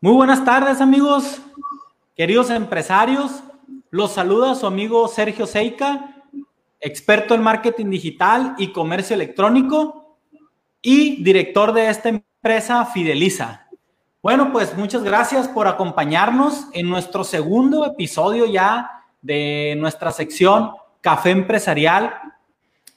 Muy buenas tardes amigos, queridos empresarios. Los saluda su amigo Sergio Seica, experto en marketing digital y comercio electrónico y director de esta empresa Fideliza. Bueno, pues muchas gracias por acompañarnos en nuestro segundo episodio ya de nuestra sección Café Empresarial,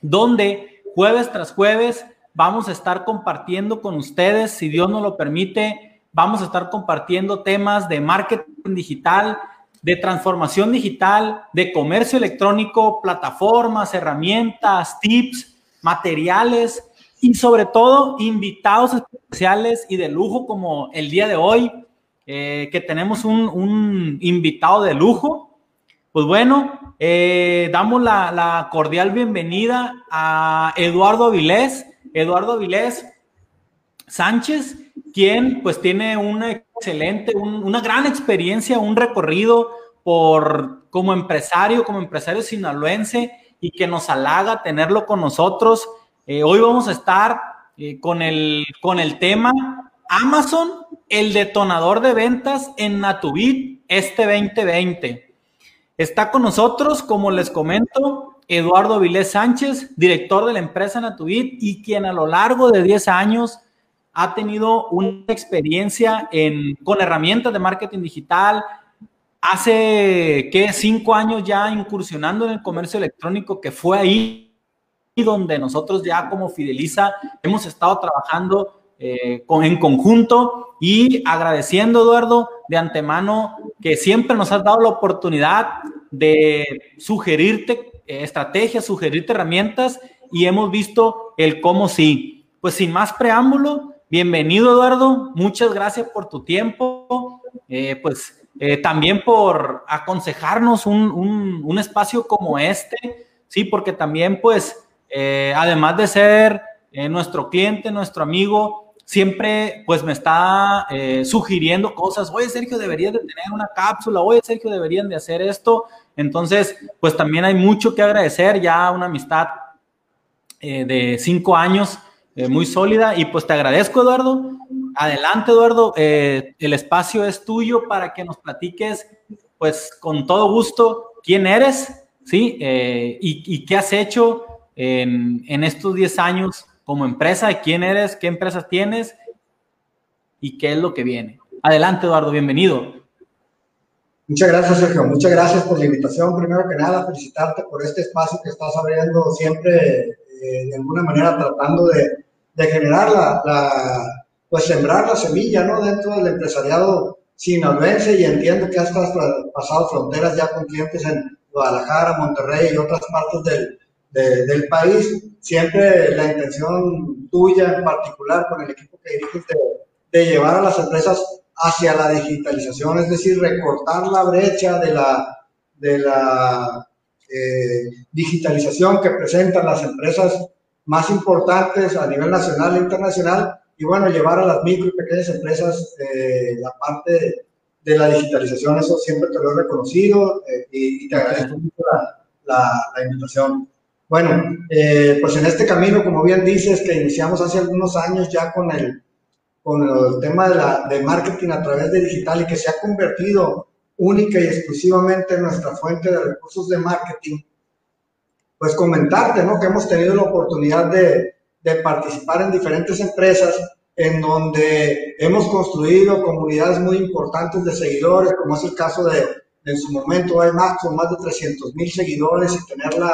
donde jueves tras jueves vamos a estar compartiendo con ustedes, si Dios nos lo permite, Vamos a estar compartiendo temas de marketing digital, de transformación digital, de comercio electrónico, plataformas, herramientas, tips, materiales y sobre todo invitados especiales y de lujo como el día de hoy, eh, que tenemos un, invitado de lujo. Pues bueno, eh, damos la, la, cordial bienvenida a Eduardo Avilés. Eduardo Avilés Sánchez quien pues tiene una excelente, una gran experiencia, un recorrido por como empresario, como empresario sinaloense y que nos halaga tenerlo con nosotros. Eh, hoy vamos a estar eh, con, el, con el tema Amazon, el detonador de ventas en Natubit este 2020. Está con nosotros, como les comento, Eduardo Vilés Sánchez, director de la empresa Natubit y quien a lo largo de 10 años ha tenido una experiencia en, con herramientas de marketing digital. Hace, ¿qué? Cinco años ya incursionando en el comercio electrónico, que fue ahí donde nosotros ya como Fideliza hemos estado trabajando eh, con, en conjunto y agradeciendo, Eduardo, de antemano que siempre nos has dado la oportunidad de sugerirte eh, estrategias, sugerirte herramientas y hemos visto el cómo sí. Pues sin más preámbulo, Bienvenido, Eduardo. Muchas gracias por tu tiempo. Eh, pues eh, también por aconsejarnos un, espacio como este, sí, porque también, pues, eh, además de ser nuestro cliente, nuestro amigo, siempre, pues, me está sugiriendo cosas. Oye, Sergio, deberías de tener una cápsula. Oye, Sergio, deberían de hacer esto. Entonces, pues, también hay mucho que agradecer. Ya una amistad de cinco años eh, muy sólida. Y pues te agradezco, Eduardo. Adelante, Eduardo. Eh, el espacio es tuyo para que nos platiques, pues con todo gusto, quién eres, ¿sí? Eh, y, qué has hecho en, en estos 10 años como empresa, quién eres, qué empresas tienes y qué es lo que viene. Adelante, Eduardo, bienvenido. Muchas gracias, Sergio. Muchas gracias por la invitación. Primero que nada, felicitarte por este espacio que estás abriendo siempre eh, de alguna manera tratando de, de generar la, la, pues sembrar la semilla, ¿no? Dentro del empresariado sinaloense y entiendo que has pasado fronteras ya con clientes en Guadalajara, Monterrey y otras partes del, del país. Siempre la intención tuya en particular con el equipo que diriges de, de llevar a las empresas hacia la digitalización, es decir, recortar la brecha de la, de la eh, digitalización que presentan las empresas más importantes a nivel nacional e internacional y bueno, llevar a las micro y pequeñas empresas eh, la parte de, la digitalización, eso siempre te lo he reconocido eh, y, te agradezco mucho la, la, invitación. Bueno, pues en este camino, como bien dices, que iniciamos hace algunos años ya con el, con el tema de, la, de marketing a través de digital y que se ha convertido única y exclusivamente nuestra fuente de recursos de marketing, pues comentarte, ¿no? Que hemos tenido la oportunidad de, de participar en diferentes empresas en donde hemos construido comunidades muy importantes de seguidores, como es el caso de, en su momento, IMAX, con más de 300 mil seguidores y tener la,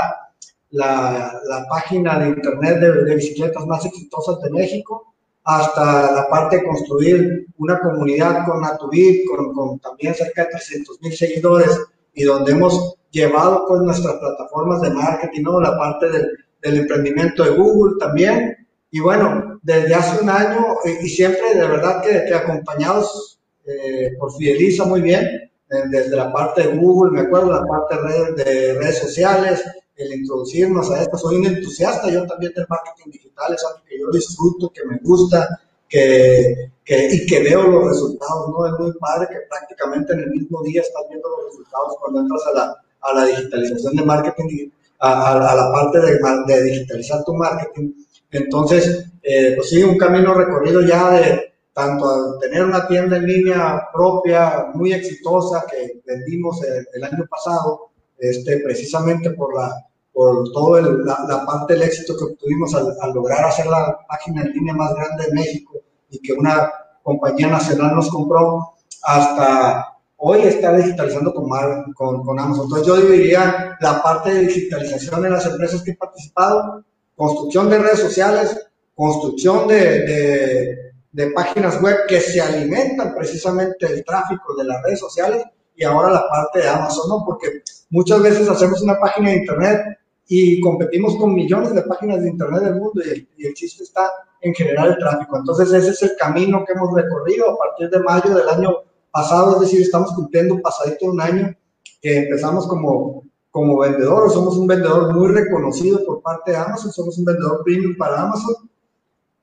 la, la, página de internet de, de bicicletas más exitosas de México hasta la parte de construir una comunidad con Natubit, con, también cerca de 300 mil seguidores y donde hemos llevado pues nuestras plataformas de marketing, ¿no? la parte del, emprendimiento de Google también. Y bueno, desde hace un año y, siempre de verdad que, que acompañados eh, por Fideliza muy bien, eh, desde la parte de Google, me acuerdo, la parte de redes sociales, el introducirnos a esto. Soy un entusiasta yo también del marketing digital, es algo que yo disfruto, que me gusta, que, que, y que veo los resultados, ¿no? Es muy padre que prácticamente en el mismo día estás viendo los resultados cuando entras a la, a la digitalización de marketing, a, a, la parte de, de, digitalizar tu marketing. Entonces, eh, pues sí, un camino recorrido ya de tanto a tener una tienda en línea propia muy exitosa que vendimos el, año pasado, este, precisamente por, la, por toda la, parte del éxito que obtuvimos al, lograr hacer la página en línea más grande de México y que una compañía nacional nos compró, hasta hoy está digitalizando con, con, con Amazon. Entonces yo diría la parte de digitalización en las empresas que he participado, construcción de redes sociales, construcción de, de, páginas web que se alimentan precisamente del tráfico de las redes sociales y ahora la parte de Amazon, ¿no? Porque muchas veces hacemos una página de internet y competimos con millones de páginas de internet del mundo y el, y el, chiste está en generar el tráfico. Entonces ese es el camino que hemos recorrido a partir de mayo del año pasado, es decir, estamos cumpliendo pasadito un año que empezamos como, como vendedor, somos un vendedor muy reconocido por parte de Amazon, somos un vendedor premium para Amazon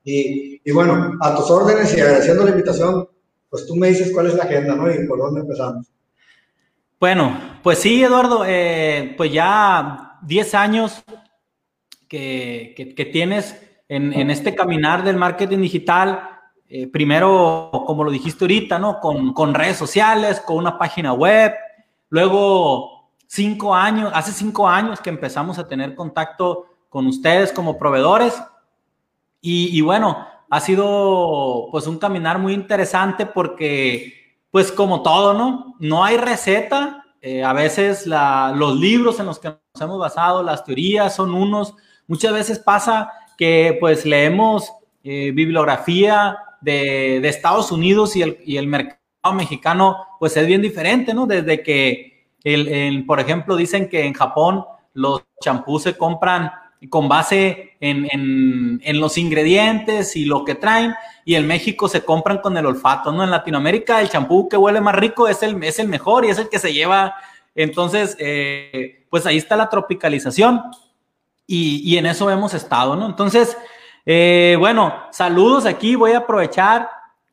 y, bueno, a tus órdenes y agradeciendo la invitación, pues tú me dices cuál es la agenda, ¿no? Y por dónde empezamos. Bueno, pues sí, Eduardo, eh, pues ya 10 años que, tienes en, este caminar del marketing digital. Eh, primero, como lo dijiste ahorita, ¿no? Con, redes sociales, con una página web. Luego, cinco años, hace cinco años que empezamos a tener contacto con ustedes como proveedores. Y, bueno, ha sido pues un caminar muy interesante porque pues como todo, ¿no? No hay receta. Eh, a veces los libros en los que nos hemos basado, las teorías son unos. Muchas veces pasa que pues leemos eh, bibliografía de, Estados Unidos y el, y el mercado mexicano pues es bien diferente, ¿no? Desde que, el, por ejemplo, dicen que en Japón los champús se compran con base en, los ingredientes y lo que traen, y en México se compran con el olfato, ¿no? En Latinoamérica el champú que huele más rico es el, es el mejor y es el que se lleva. Entonces, eh, pues ahí está la tropicalización y, en eso hemos estado, ¿no? Entonces, eh, bueno, saludos aquí, voy a aprovechar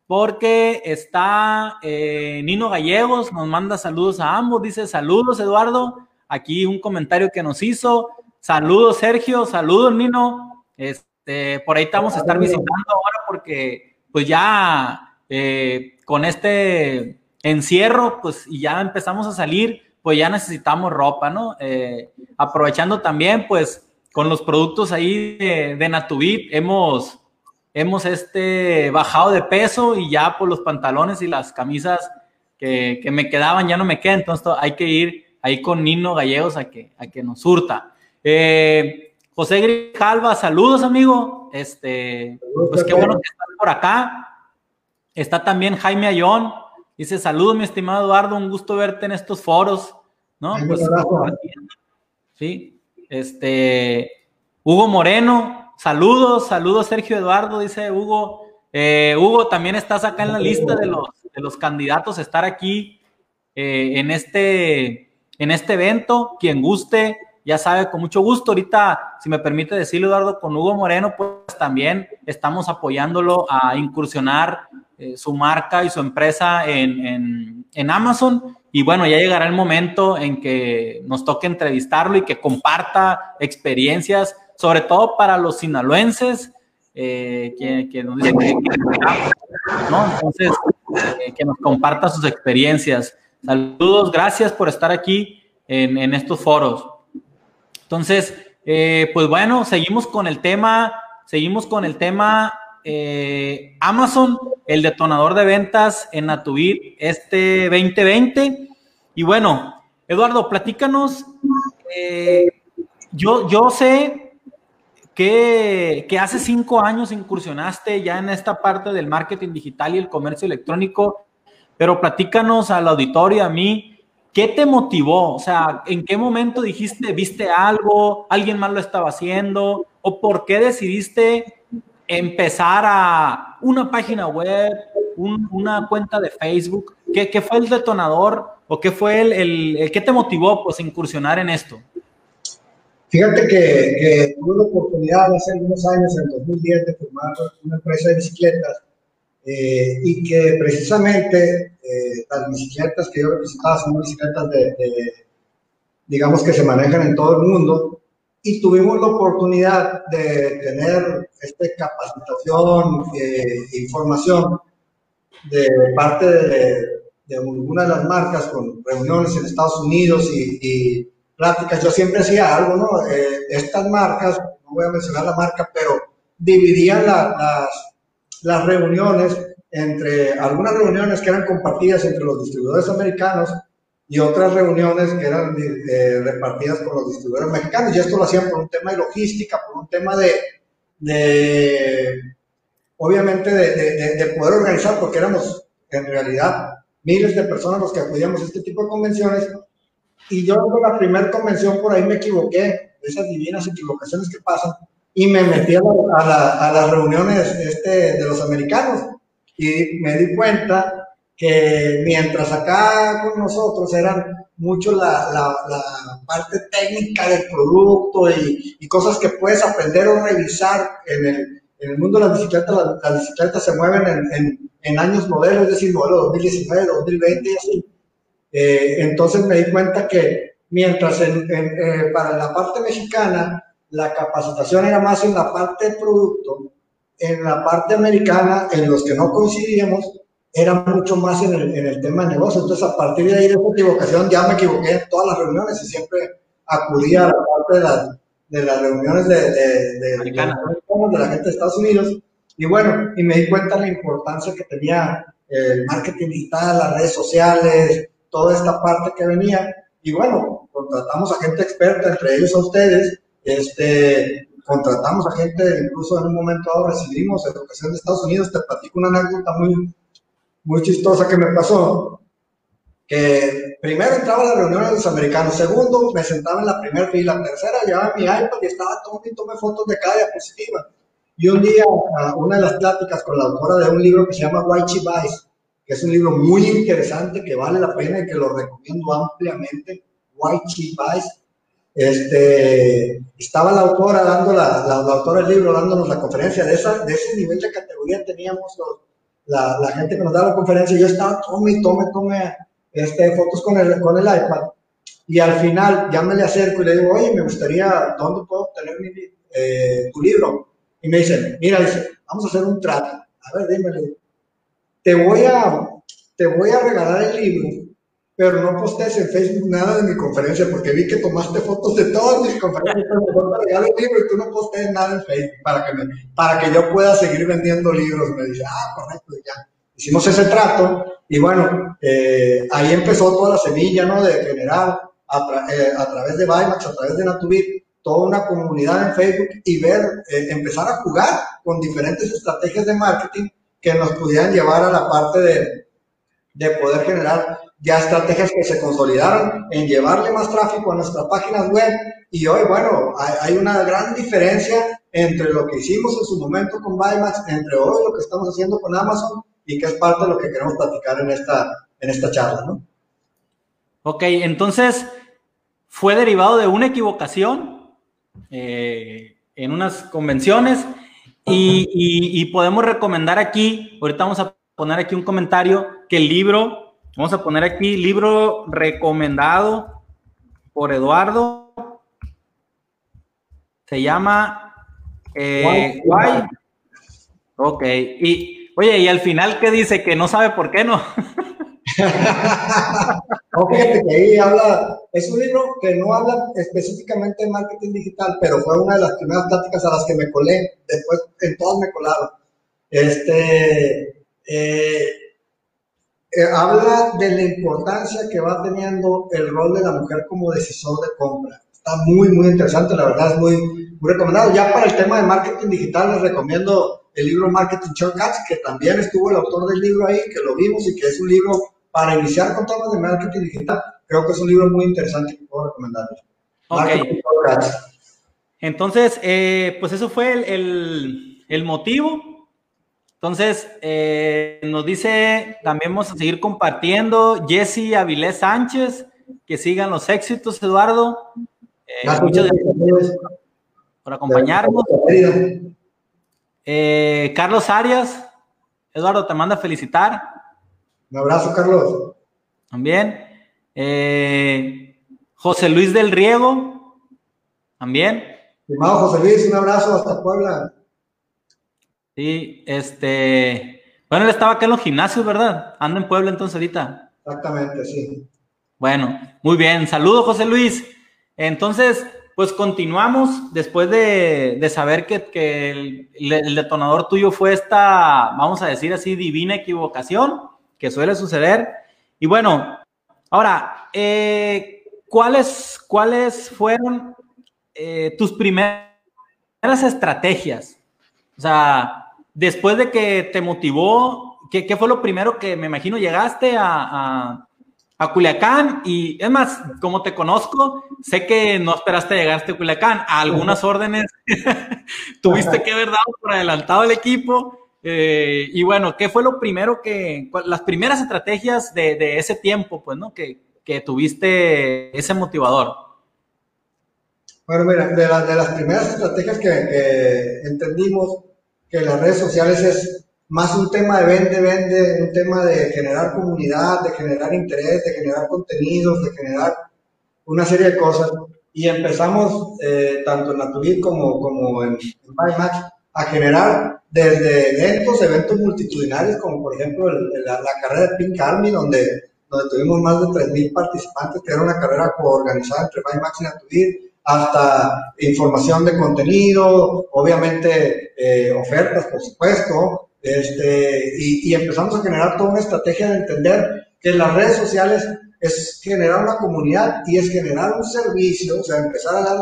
porque está eh, Nino Gallegos, nos manda saludos a ambos, dice saludos Eduardo, aquí un comentario que nos hizo, Saludos, Sergio. Saludos, Nino. Este, por ahí estamos a estar visitando ahora porque, pues ya eh, con este encierro, pues y ya empezamos a salir, pues ya necesitamos ropa, ¿no? Eh, aprovechando también, pues, con los productos ahí de, de Natubit, hemos, hemos este, bajado de peso y ya por los pantalones y las camisas que, que me quedaban ya no me quedan, entonces hay que ir ahí con Nino Gallegos a que, a que nos surta. Eh, José Grijalva, saludos, amigo. Este, pues qué bueno que estás por acá. Está también Jaime Ayón. Dice, saludos, mi estimado Eduardo, un gusto verte en estos foros. ¿No? Pues, sí. Este, Hugo Moreno, saludos, saludos, Sergio Eduardo, dice Hugo. Eh, Hugo, también estás acá en la lista de los, de los candidatos a estar aquí eh, en, este, en este evento. Quien guste, ya sabe, con mucho gusto. Ahorita, si me permite decirlo, Eduardo, con Hugo Moreno, pues también estamos apoyándolo a incursionar eh, su marca y su empresa en, Amazon. Y bueno, ya llegará el momento en que nos toque entrevistarlo y que comparta experiencias, sobre todo para los sinaloenses, eh, que, nos dicen que, ¿no? Entonces, eh, que nos comparta sus experiencias. Saludos, gracias por estar aquí en, en estos foros. Entonces, eh, pues bueno, seguimos con el tema, seguimos con el tema eh, Amazon, el detonador de ventas en Natubit este 2020. Y bueno, Eduardo, platícanos. Eh, yo, yo sé que, que, hace cinco años incursionaste ya en esta parte del marketing digital y el comercio electrónico, pero platícanos al auditorio, a mí, ¿Qué te motivó? O sea, ¿en qué momento dijiste, viste algo, alguien más lo estaba haciendo? ¿O por qué decidiste empezar a una página web, una cuenta de Facebook? ¿Qué, fue el detonador o qué fue el, el, qué te motivó pues incursionar en esto? Fíjate que, tuve la oportunidad hace algunos años, en 2010, de formar una empresa de bicicletas eh, y que precisamente eh, las bicicletas que yo representaba son bicicletas de, digamos que se manejan en todo el mundo y tuvimos la oportunidad de tener esta capacitación, e información de parte de, de una de las marcas con reuniones en Estados Unidos y, pláticas, yo siempre hacía algo, ¿no? Eh, estas marcas, no voy a mencionar la marca, pero dividían las, las reuniones entre algunas reuniones que eran compartidas entre los distribuidores americanos y otras reuniones que eran eh, repartidas con los distribuidores mexicanos. Y esto lo hacían por un tema de logística, por un tema de, de obviamente, de, de, poder organizar, porque éramos en realidad miles de personas los que acudíamos a este tipo de convenciones. Y yo en la primera convención por ahí me equivoqué, esas divinas equivocaciones que pasan, y me metí a, a, a las reuniones este, de los americanos. Y me di cuenta que mientras acá con nosotros eran mucho la, la, parte técnica del producto y, y, cosas que puedes aprender o revisar en el, en el mundo de las bicicletas, las, bicicletas se mueven en, en, en, años modelos, es decir, modelo 2019, 2020 y así. Eh, entonces me di cuenta que mientras en, eh, para la parte mexicana la capacitación era más en la parte de producto, en la parte americana, en los que no coincidíamos, era mucho más en el, en el tema de negocio. Entonces, a partir de ahí, de esa equivocación, ya me equivoqué en todas las reuniones y siempre acudía a la parte de, las, de las reuniones de, de, de, de, la gente de Estados Unidos. Y bueno, y me di cuenta de la importancia que tenía el marketing digital, las redes sociales, toda esta parte que venía. Y bueno, contratamos a gente experta, entre ellos a ustedes, este, contratamos a gente, incluso en un momento dado recibimos educación de Estados Unidos. Te platico una anécdota muy, muy chistosa que me pasó, que primero entraba a las reuniones de los americanos, segundo me sentaba en la primera fila, tercera llevaba mi iPad y estaba tomando y tomé fotos de cada diapositiva. Y un día, una de las pláticas con la autora de un libro que se llama White Vice, que es un libro muy interesante, que vale la pena y que lo recomiendo ampliamente, White Vice, este, estaba la autora dando la, la, autora del libro dándonos la conferencia de, esa, de ese nivel de categoría teníamos los, la, la, gente que nos daba la conferencia, yo estaba, tome, tome, tome este, fotos con el, con el iPad. Y al final ya me le acerco y le digo, oye, me gustaría, ¿dónde puedo obtener mi, eh, tu libro? Y me dice, mira, dice, vamos a hacer un trato. A ver, dime, te voy a, te voy a regalar el libro pero no postees en Facebook nada de mi conferencia porque vi que tomaste fotos de todas mis conferencias, te libro y tú no postees nada en Facebook para que, para que yo pueda seguir vendiendo libros. Me dice, ah, correcto, ya. Hicimos ese trato y bueno, eh, ahí empezó toda la semilla, ¿no? De generar a, eh, través de Bimax, a través de Natubit, toda una comunidad en Facebook y ver, eh, empezar a jugar con diferentes estrategias de marketing que nos pudieran llevar a la parte de, de poder generar ya estrategias que se consolidaron en llevarle más tráfico a nuestras páginas web y hoy, bueno, hay, una gran diferencia entre lo que hicimos en su momento con Bymax, entre hoy lo que estamos haciendo con Amazon y que es parte de lo que queremos platicar en esta, en esta charla, ¿no? Ok, entonces fue derivado de una equivocación eh, en unas convenciones y, y podemos recomendar aquí, ahorita vamos a poner aquí un comentario, que el libro Vamos a poner aquí libro recomendado por Eduardo. Se llama eh, Guay. Ok. Y oye, y al final, ¿qué dice? Que no sabe por qué no. ok, que ahí habla, es un libro que no habla específicamente de marketing digital, pero fue una de las primeras pláticas a las que me colé, después en todas me colaron. Este, eh, eh, habla de la importancia que va teniendo el rol de la mujer como decisor de compra. Está muy, muy interesante, la verdad es muy, muy recomendado. Ya para el tema de marketing digital les recomiendo el libro Marketing Shortcuts, que también estuvo el autor del libro ahí, que lo vimos y que es un libro para iniciar con temas de marketing digital. Creo que es un libro muy interesante que puedo recomendarles. Ok. Entonces, eh, pues eso fue el, el, el motivo entonces, eh, nos dice, también vamos a seguir compartiendo, Jesse Avilés Sánchez, que sigan los éxitos, Eduardo. Eh, muchas gracias por acompañarnos. Eh, Carlos Arias, Eduardo, te manda a felicitar. Un abrazo, Carlos. También. José Luis del Riego, también. Estimado José Luis, un abrazo hasta Puebla. Sí, este, Bueno, él estaba acá en los gimnasios, ¿verdad? Anda en Puebla entonces ahorita. Exactamente, sí. Bueno, muy bien. Saludos, José Luis. Entonces, pues continuamos después de, saber que, el, detonador tuyo fue esta, vamos a decir así, divina equivocación que suele suceder. Y bueno, ahora, eh, ¿cuáles, ¿cuáles fueron eh, tus primeras estrategias? O sea, después de que te motivó, ¿qué, fue lo primero que me imagino llegaste a a Culiacán y es más, como te conozco, sé que no esperaste llegar a Culiacán, a algunas órdenes tuviste que haber dado por adelantado el equipo. Eh, y bueno, ¿qué fue lo primero que, las primeras estrategias de, ese tiempo, pues, ¿no? Que, tuviste ese motivador. Bueno, mira, de, de las primeras estrategias que, que entendimos que las redes sociales es más un tema de vende, vende, un tema de generar comunidad, de generar interés, de generar contenidos, de generar una serie de cosas. Y empezamos, eh, tanto en Naturit como, como en, en a generar desde eventos, eventos multitudinarios, como por ejemplo la, carrera de Pink Army, donde, donde tuvimos más de 3.000 participantes, que era una carrera coorganizada entre Bymax y Naturit, hasta información de contenido, obviamente eh, ofertas, por supuesto, este, y, empezamos a generar toda una estrategia de entender que las redes sociales es generar una comunidad y es generar un servicio, o sea, empezar a dar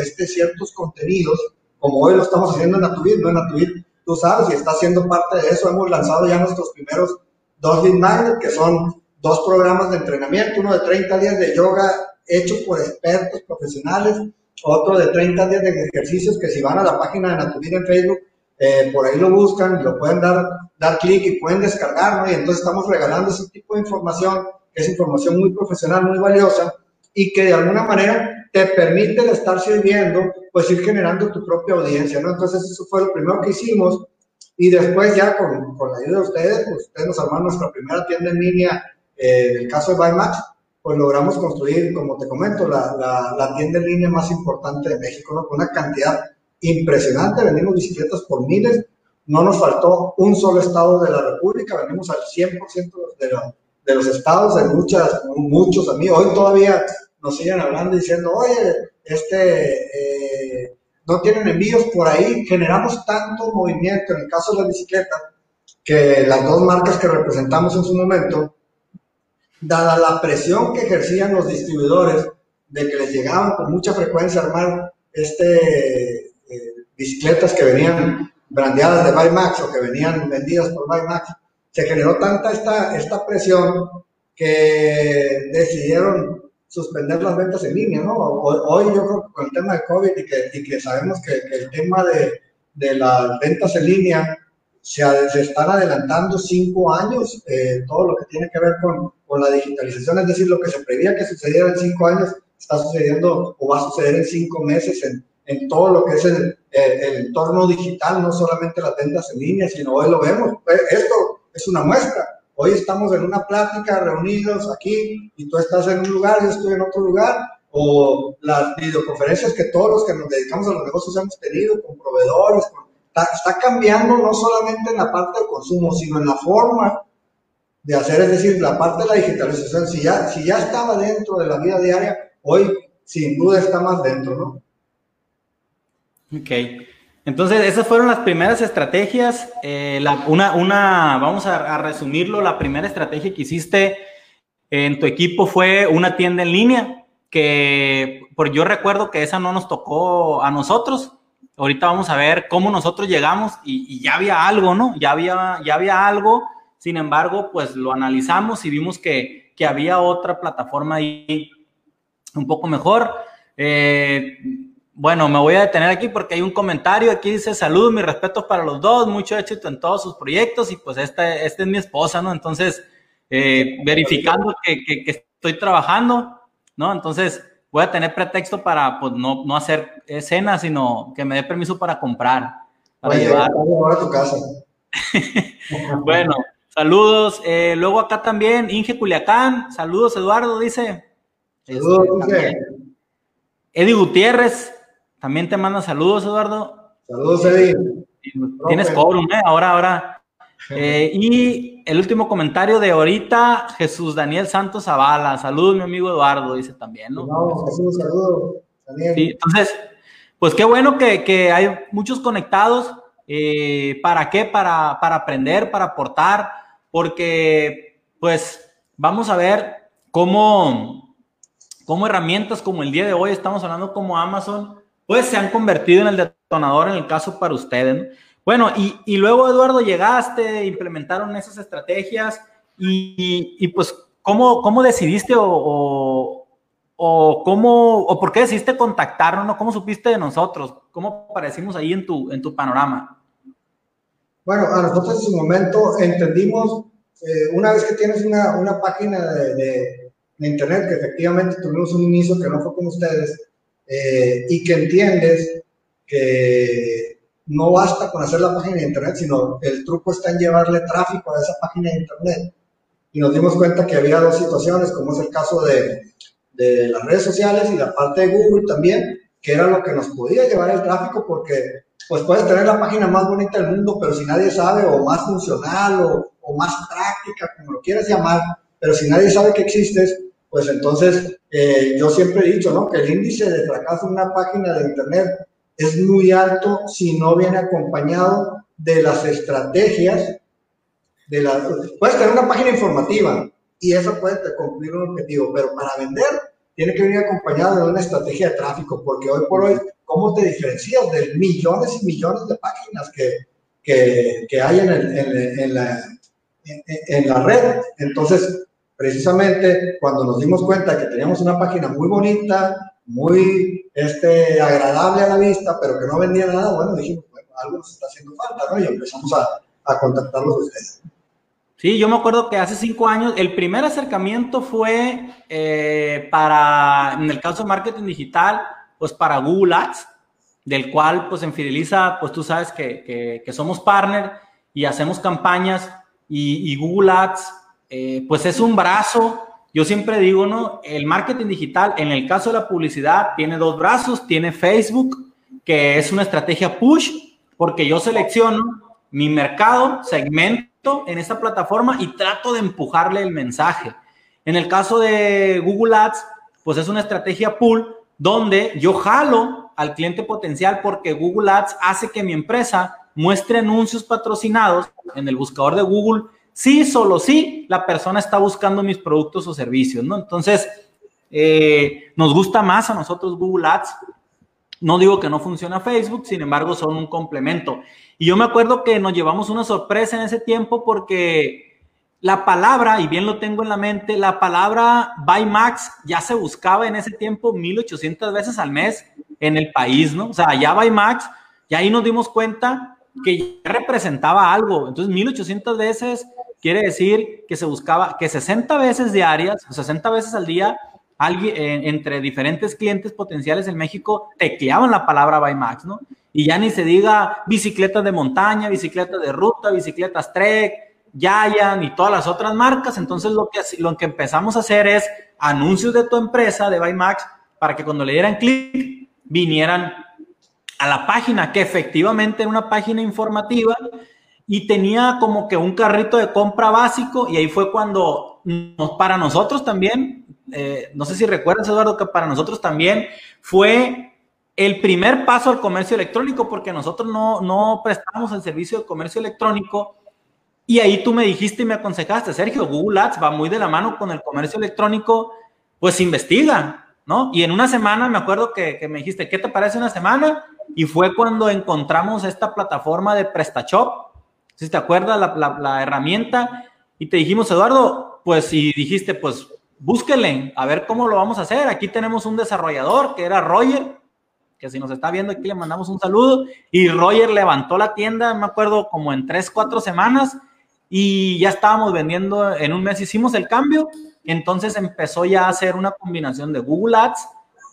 este, ciertos contenidos, como hoy lo estamos haciendo en Natuvit, ¿no? En Natuvit, tú sabes, y está haciendo parte de eso, hemos lanzado ya nuestros primeros dos Lead Magnet, que son dos programas de entrenamiento, uno de 30 días de yoga hecho por expertos profesionales, otro de 30 días de ejercicios que si van a la página de Natuvit en Facebook, eh, por ahí lo buscan, lo pueden dar, dar clic y pueden descargar, ¿no? Y entonces estamos regalando ese tipo de información, que es información muy profesional, muy valiosa, y que de alguna manera te permite estar sirviendo, pues ir generando tu propia audiencia, ¿no? Entonces eso fue lo primero que hicimos, y después ya con, con la ayuda de ustedes, pues ustedes nos armaron nuestra primera tienda en línea, eh, en el caso de Bymax, pues logramos construir, como te comento, la, la, la tienda en línea más importante de México, ¿no? Con una cantidad impresionante, vendimos bicicletas por miles, no nos faltó un solo estado de la República, vendimos al 100% de, de los estados, de muchas, muchos amigos, hoy todavía nos siguen hablando diciendo, oye, este, eh, no tienen envíos por ahí, generamos tanto movimiento en el caso de la bicicleta, que las dos marcas que representamos en su momento, dada la presión que ejercían los distribuidores de que les llegaban con mucha frecuencia armar este bicicletas que venían brandeadas de Bymax o que venían vendidas por Bymax, se generó tanta esta, esta presión que decidieron suspender las ventas en línea, ¿no? Hoy yo creo que con el tema de COVID y que, y que sabemos que, el tema de, de, las ventas en línea se, se están adelantando cinco años, eh, todo lo que tiene que ver con, con, la digitalización, es decir, lo que se preveía que sucediera en cinco años, está sucediendo o va a suceder en cinco meses en, en todo lo que es el, el, entorno digital, no solamente las ventas en línea, sino hoy lo vemos. Pues, esto es una muestra. Hoy estamos en una plática, reunidos aquí, y tú estás en un lugar, yo estoy en otro lugar, o las videoconferencias que todos los que nos dedicamos a los negocios hemos tenido con proveedores. Está, cambiando no solamente en la parte del consumo, sino en la forma de hacer, es decir, la parte de la digitalización. Si ya, si ya estaba dentro de la vida diaria, hoy sin duda está más dentro, ¿no? Ok. Entonces, esas fueron las primeras estrategias. Eh, una, una, vamos a, resumirlo, la primera estrategia que hiciste en tu equipo fue una tienda en línea, que por yo recuerdo que esa no nos tocó a nosotros. Ahorita vamos a ver cómo nosotros llegamos y, ya había algo, ¿no? Ya había, ya había algo. Sin embargo, pues lo analizamos y vimos que, que había otra plataforma ahí un poco mejor. Eh, bueno, me voy a detener aquí porque hay un comentario. Aquí dice: Saludos, mis respetos para los dos, mucho éxito en todos sus proyectos. Y pues esta, esta es mi esposa, ¿no? Entonces, eh, verificando que, que, estoy trabajando, ¿no? Entonces, voy a tener pretexto para pues, no, no hacer escenas, sino que me dé permiso para comprar. Para llevar. a tu casa. bueno, saludos. Eh, luego acá también, Inge Culiacán. Saludos, Eduardo, dice. Saludos, Inge. Eddie Gutiérrez, también te manda saludos, Eduardo. Saludos, Eddie. Tienes quórum, ¿eh? Ahora, ahora Eh, y el último comentario de ahorita, Jesús Daniel Santos Zavala. Saludos, mi amigo Eduardo, dice también, ¿no? No, Jesús, saludos. Sí, entonces, pues qué bueno que, que hay muchos conectados. Eh, ¿Para qué? Para, para aprender, para aportar, porque pues vamos a ver cómo, cómo herramientas como el día de hoy, estamos hablando como Amazon, pues se han convertido en el detonador en el caso para ustedes. Bueno, y, y, luego Eduardo llegaste, implementaron esas estrategias y, y pues ¿cómo, cómo decidiste o, o, cómo o por qué decidiste contactarnos, ¿Cómo supiste de nosotros? ¿Cómo aparecimos ahí en tu, en tu panorama? Bueno, a nosotros en su momento entendimos, eh, una vez que tienes una, una página de, de, de, internet, que efectivamente tuvimos un inicio que no fue con ustedes, eh, y que entiendes que no basta con hacer la página de internet, sino el truco está en llevarle tráfico a esa página de internet. Y nos dimos cuenta que había dos situaciones, como es el caso de, de las redes sociales y la parte de Google también, que era lo que nos podía llevar el tráfico porque pues puedes tener la página más bonita del mundo, pero si nadie sabe, o más funcional, o, o más práctica, como lo quieras llamar, pero si nadie sabe que existes, pues entonces eh, yo siempre he dicho, ¿no? Que el índice de fracaso en una página de Internet es muy alto si no viene acompañado de las estrategias de la... Puedes tener una página informativa y eso puede cumplir un objetivo, pero para vender tiene que venir acompañado de una estrategia de tráfico, porque hoy por hoy ¿Cómo te diferencias de millones y millones de páginas que, que, que hay en, el, en, en, la, en, la red? Entonces, precisamente cuando nos dimos cuenta que teníamos una página muy bonita, muy este, agradable a la vista, pero que no vendía nada, bueno, dijimos, bueno, algo nos está haciendo falta, ¿no? Y empezamos a, a contactarlos ustedes. Sí, yo me acuerdo que hace cinco años el primer acercamiento fue eh, para, en el caso de marketing digital, pues para Google Ads, del cual pues en Fideliza, pues tú sabes que, que, somos partner y hacemos campañas y, y Google Ads, eh, pues es un brazo. Yo siempre digo, ¿no? El marketing digital, en el caso de la publicidad, tiene dos brazos. Tiene Facebook, que es una estrategia push, porque yo selecciono mi mercado, segmento en esta plataforma y trato de empujarle el mensaje. En el caso de Google Ads, pues es una estrategia pull, donde yo jalo al cliente potencial porque Google Ads hace que mi empresa muestre anuncios patrocinados en el buscador de Google. Sí, solo sí, la persona está buscando mis productos o servicios, ¿no? Entonces, eh, nos gusta más a nosotros Google Ads. No digo que no funciona Facebook, sin embargo, son un complemento. Y yo me acuerdo que nos llevamos una sorpresa en ese tiempo porque la palabra, y bien lo tengo en la mente, la palabra buy max ya se buscaba en ese tiempo 1800 veces al mes en el país, ¿no? O sea, ya buy max, y ahí nos dimos cuenta que ya representaba algo. Entonces, 1800 veces quiere decir que se buscaba que 60 veces diarias, 60 veces al día, alguien, eh, entre diferentes clientes potenciales en México tecleaban la palabra buy max, ¿no? Y ya ni se diga bicicletas de montaña, bicicletas de ruta, bicicletas trek, Giant y todas las otras marcas. Entonces lo que, lo que empezamos a hacer es anuncios de tu empresa, de Bymax, para que cuando le dieran clic vinieran a la página, que efectivamente era una página informativa y tenía como que un carrito de compra básico y ahí fue cuando para nosotros también, eh, no sé si recuerdas Eduardo, que para nosotros también fue el primer paso al comercio electrónico porque nosotros no, no prestamos el servicio de comercio electrónico y ahí tú me dijiste y me aconsejaste, Sergio, Google Ads va muy de la mano con el comercio electrónico, pues investiga, ¿no? Y en una semana me acuerdo que, me dijiste, ¿qué te parece una semana? Y fue cuando encontramos esta plataforma de PrestaShop, si te acuerdas, la, herramienta, y te dijimos, Eduardo, pues, y dijiste, pues, búsquele, a ver cómo lo vamos a hacer. Aquí tenemos un desarrollador que era Roger, que si nos está viendo aquí le mandamos un saludo, y Roger levantó la tienda, me acuerdo, como en tres, cuatro semanas, y ya estábamos vendiendo en un mes, hicimos el cambio, entonces empezó ya a hacer una combinación de Google Ads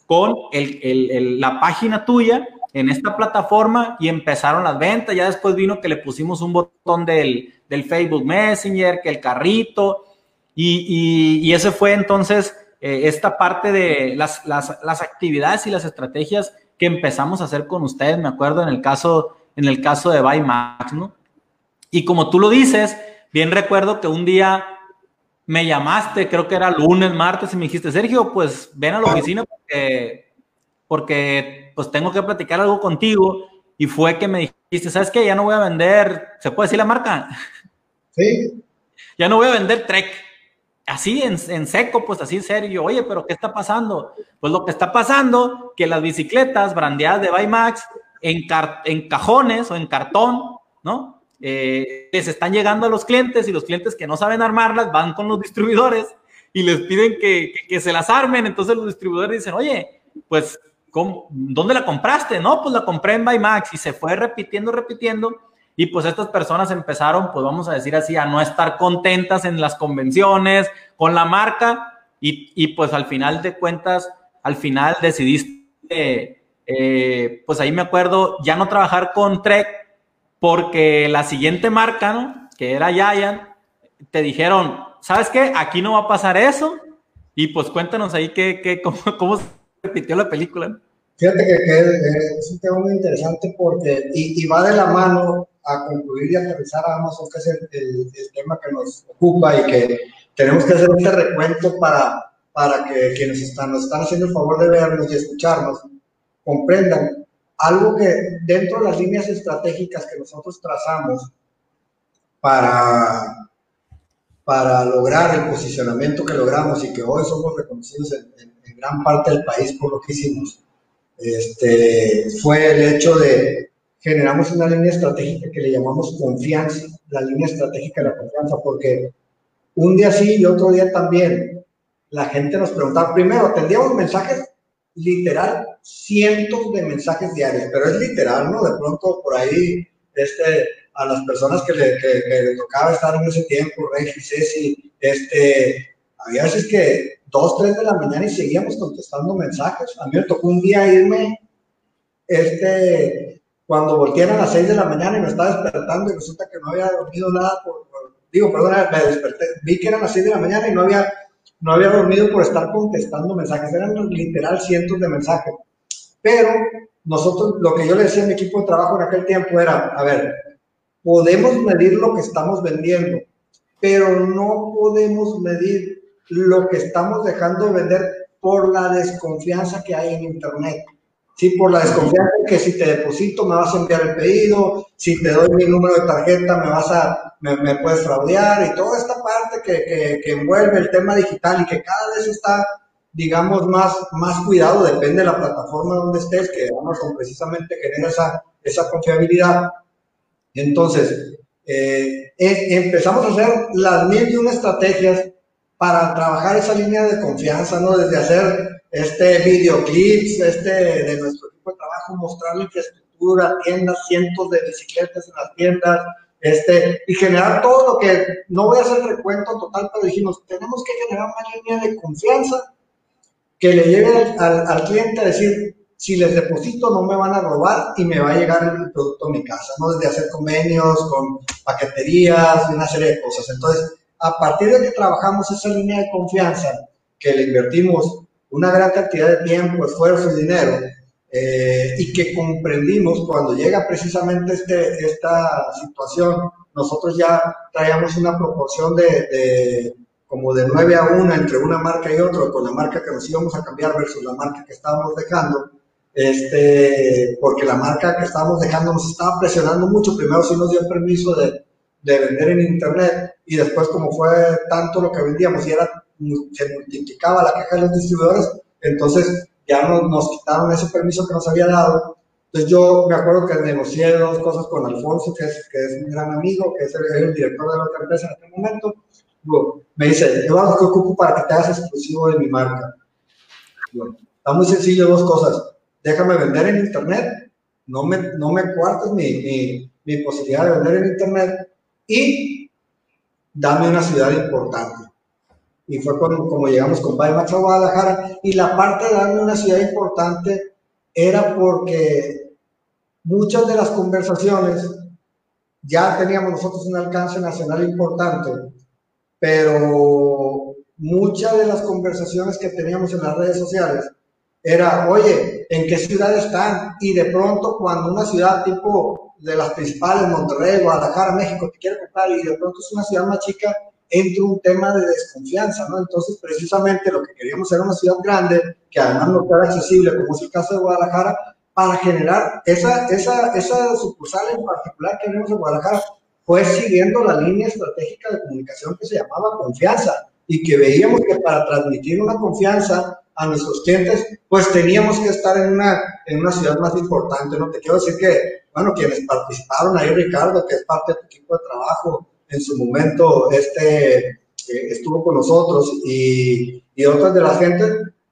con el, la página tuya en esta plataforma y empezaron las ventas, ya después vino que le pusimos un botón del, del Facebook Messenger, que el carrito, y, y, y ese fue entonces eh, esta parte de las, las, las actividades y las estrategias que empezamos a hacer con ustedes, me acuerdo en el caso, en el caso de Bymax, ¿no? Y como tú lo dices, bien recuerdo que un día me llamaste, creo que era lunes, martes, y me dijiste, Sergio, pues ven a la oficina porque, porque pues tengo que platicar algo contigo. Y fue que me dijiste, ¿sabes qué? Ya no voy a vender, ¿se puede decir la marca? Sí. Ya no voy a vender Trek. Así en, en seco, pues así en serio. Oye, pero ¿qué está pasando? Pues lo que está pasando, que las bicicletas brandeadas de Baymax en, en cajones o en cartón, ¿no? Eh, les están llegando a los clientes y los clientes que no saben armarlas van con los distribuidores y les piden que, que, se las armen. Entonces los distribuidores dicen, oye, pues, ¿dónde la compraste? No, pues la compré en Bymax y se fue repitiendo, repitiendo. Y pues estas personas empezaron, pues vamos a decir así, a no estar contentas en las convenciones con la marca y, y pues al final de cuentas, al final decidiste, eh, pues ahí me acuerdo, ya no trabajar con Trek porque la siguiente marca, ¿no? Que era Giant, te dijeron, ¿sabes qué? Aquí no va a pasar eso. Y pues cuéntanos ahí qué, qué, cómo, se repitió la película. Fíjate que, es un tema muy interesante porque, y, va de la mano a concluir y aterrizar a Amazon, que es el, tema que nos ocupa y que tenemos que hacer este recuento para, para que quienes están, nos están haciendo el favor de vernos y escucharnos comprendan algo que dentro de las líneas estratégicas que nosotros trazamos para, para lograr el posicionamiento que logramos y que hoy somos reconocidos en, gran parte del país por lo que hicimos, este, fue el hecho de generamos una línea estratégica que le llamamos confianza, la línea estratégica de la confianza, porque un día sí y otro día también la gente nos preguntaba, primero, atendíamos mensajes literal cientos de mensajes diarios, pero es literal, ¿no? De pronto por ahí, este, a las personas que le, tocaba estar en ese tiempo, Regi, Ceci, este, había veces que dos, tres de la mañana y seguíamos contestando mensajes. A mí me tocó un día irme, este, cuando volteé a las seis de la mañana y me estaba despertando y resulta que no había dormido nada, por, digo, perdón, me desperté, vi que eran las seis de la mañana y no había no había dormido por estar contestando mensajes, eran literal cientos de mensajes. Pero nosotros, lo que yo le decía a mi equipo de trabajo en aquel tiempo era, a ver, podemos medir lo que estamos vendiendo, pero no podemos medir lo que estamos dejando de vender por la desconfianza que hay en Internet. Sí, por la desconfianza de que si te deposito me vas a enviar el pedido, si te doy mi número de tarjeta me vas a, me, puedes fraudear y toda esta parte que, que, envuelve el tema digital y que cada vez está, digamos, más, más cuidado, depende de la plataforma donde estés, que Amazon precisamente genera esa, esa confiabilidad. Entonces, eh, empezamos a hacer las mil y una estrategias para trabajar esa línea de confianza, ¿no? Desde hacer este videoclips, este de nuestro equipo de trabajo, mostrar la infraestructura, tiendas, cientos de bicicletas en las tiendas, este, y generar todo lo que, no voy a hacer recuento total, pero dijimos, tenemos que generar una línea de confianza que le lleve al, cliente a decir, si les deposito no me van a robar y me va a llegar el producto a mi casa, ¿no? Desde hacer convenios con paqueterías y una serie de cosas. Entonces, a partir de que trabajamos esa línea de confianza, que le invertimos una gran cantidad de tiempo, esfuerzo y dinero, eh, y que comprendimos cuando llega precisamente este, esta situación, nosotros ya traíamos una proporción de, como de 9 a 1 entre una marca y otra, con la marca que nos íbamos a cambiar versus la marca que estábamos dejando, este, porque la marca que estábamos dejando nos estaba presionando mucho, primero sí nos dio el permiso de, de vender en internet y después como fue tanto lo que vendíamos y era se multiplicaba la caja de los distribuidores, entonces ya no, nos quitaron ese permiso que nos había dado. Entonces yo me acuerdo que negocié dos cosas con Alfonso, que es, que es mi gran amigo, que es el, director de la otra empresa en aquel momento. me dice, yo ¿qué ocupo para que te hagas exclusivo de mi marca? está muy sencillo, dos cosas. Déjame vender en internet, no me, no me cuartes mi, mi, mi posibilidad de vender en internet y dame una ciudad importante y fue como llegamos con Baymax a Guadalajara. Y la parte de darme una ciudad importante era porque muchas de las conversaciones ya teníamos nosotros un alcance nacional importante, pero muchas de las conversaciones que teníamos en las redes sociales era, oye, ¿en qué ciudad están? Y de pronto cuando una ciudad tipo de las principales, Monterrey, Guadalajara, México, te quiere comprar y de pronto es una ciudad más chica, entra un tema de desconfianza, ¿no? Entonces, precisamente lo que queríamos era una ciudad grande, que además no fuera accesible, como es el caso de Guadalajara, para generar esa, esa, esa sucursal en particular que vimos en Guadalajara, fue siguiendo la línea estratégica de comunicación que se llamaba confianza y que veíamos que para transmitir una confianza a nuestros clientes, pues teníamos que estar en una, en una ciudad más importante, ¿no? Te quiero decir que, bueno, quienes participaron ahí, Ricardo, que es parte de tu equipo de trabajo, en su momento este, eh, estuvo con nosotros y, y otras de la gente,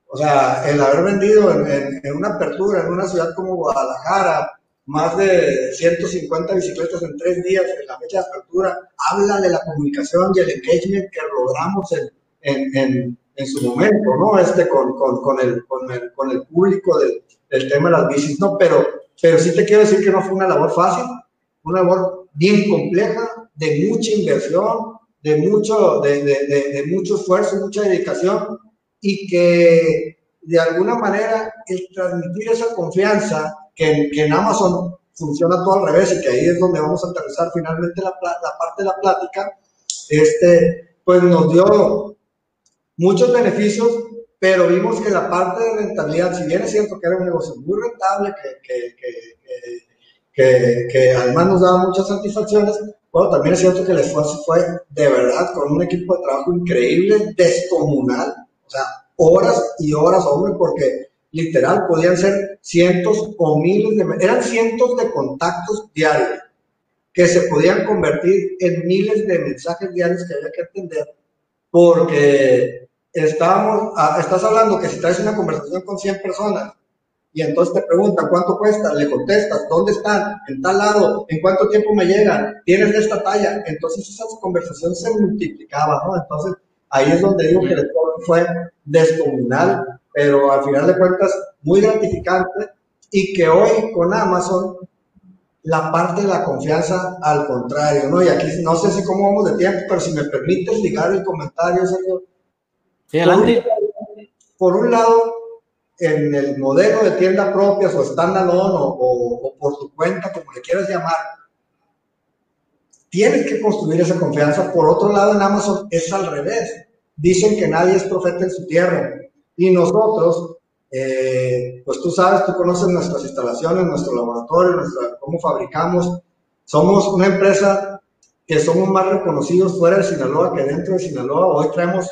o sea, el haber vendido en, en, una apertura en una ciudad como Guadalajara, más de 150 bicicletas en tres días en la fecha de apertura, habla de la comunicación y el engagement que logramos en, en, en su momento, ¿no? Este, con, con, con, el, con, el, con el público del, del, tema de las bicis, ¿no? Pero, pero sí te quiero decir que no fue una labor fácil, una labor bien compleja, de mucha inversión, de mucho, de, de, de, mucho esfuerzo, mucha dedicación y que de alguna manera el transmitir esa confianza que, que en Amazon funciona todo al revés y que ahí es donde vamos a aterrizar finalmente la, la parte de la plática, este, pues nos dio muchos beneficios, pero vimos que la parte de rentabilidad, si bien es cierto que era un negocio muy rentable, que, que, que, que además nos daba muchas satisfacciones, bueno, también es cierto que el esfuerzo fue de verdad con un equipo de trabajo increíble, descomunal, o sea, horas y horas, hombre, porque literal podían ser cientos o miles de, eran cientos de contactos diarios que se podían convertir en miles de mensajes diarios que había que atender, porque estábamos, ah, estás hablando que si traes una conversación con 100 personas y entonces te preguntan cuánto cuesta, le contestas, ¿dónde están? En tal lado, ¿en cuánto tiempo me llegan? ¿Tienes esta talla? Entonces esas conversaciones se multiplicaban, ¿no? Entonces ahí es donde digo que el fue descomunal, pero al final de cuentas muy gratificante y que hoy con Amazon la parte de la confianza al contrario, ¿no? Y aquí no sé si cómo vamos de tiempo, pero si me permites ligar el comentario, Sergio. Sí, adelante. por un lado, en el modelo de tienda propia o standalone o, o, por tu cuenta, como le quieras llamar, tienes que construir esa confianza. Por otro lado, en Amazon es al revés. Dicen que nadie es profeta en su tierra. Y nosotros, eh, pues tú sabes, tú conoces nuestras instalaciones, nuestro laboratorio, nuestra, cómo fabricamos. Somos una empresa que somos más reconocidos fuera de Sinaloa que dentro de Sinaloa. Hoy traemos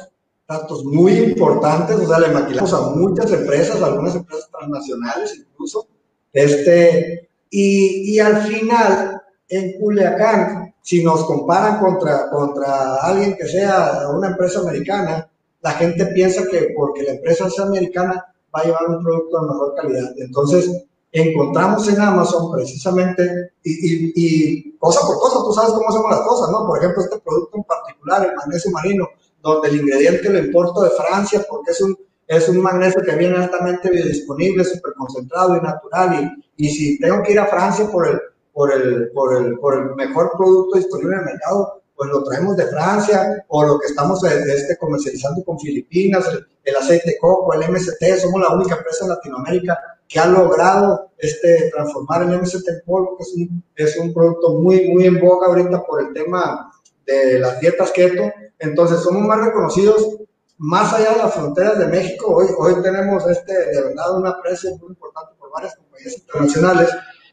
datos muy importantes, o sea, le maquilamos a muchas empresas, algunas empresas transnacionales incluso, este, y, y al final, en Culiacán, si nos comparan contra, contra alguien que sea una empresa americana, la gente piensa que porque la empresa sea americana va a llevar un producto de mejor calidad. Entonces, encontramos en Amazon precisamente, y, y, y, cosa por cosa, tú sabes cómo hacemos las cosas, ¿no? Por ejemplo, este producto en particular, el magnesio marino, donde el ingrediente lo importo de Francia porque es un, es un magnesio que viene altamente biodisponible, súper concentrado y natural. Y, y, si tengo que ir a Francia por el, por, el, por, el, por el mejor producto disponible en el mercado, pues lo traemos de Francia o lo que estamos este, comercializando con Filipinas, el, el, aceite de coco, el MST, somos la única empresa en Latinoamérica que ha logrado este, transformar el MST en polvo, que es un, es un producto muy, muy en boga ahorita por el tema de las dietas keto. Entonces, somos más reconocidos más allá de las fronteras de México. Hoy, hoy tenemos este, de verdad una presencia muy importante por varias compañías internacionales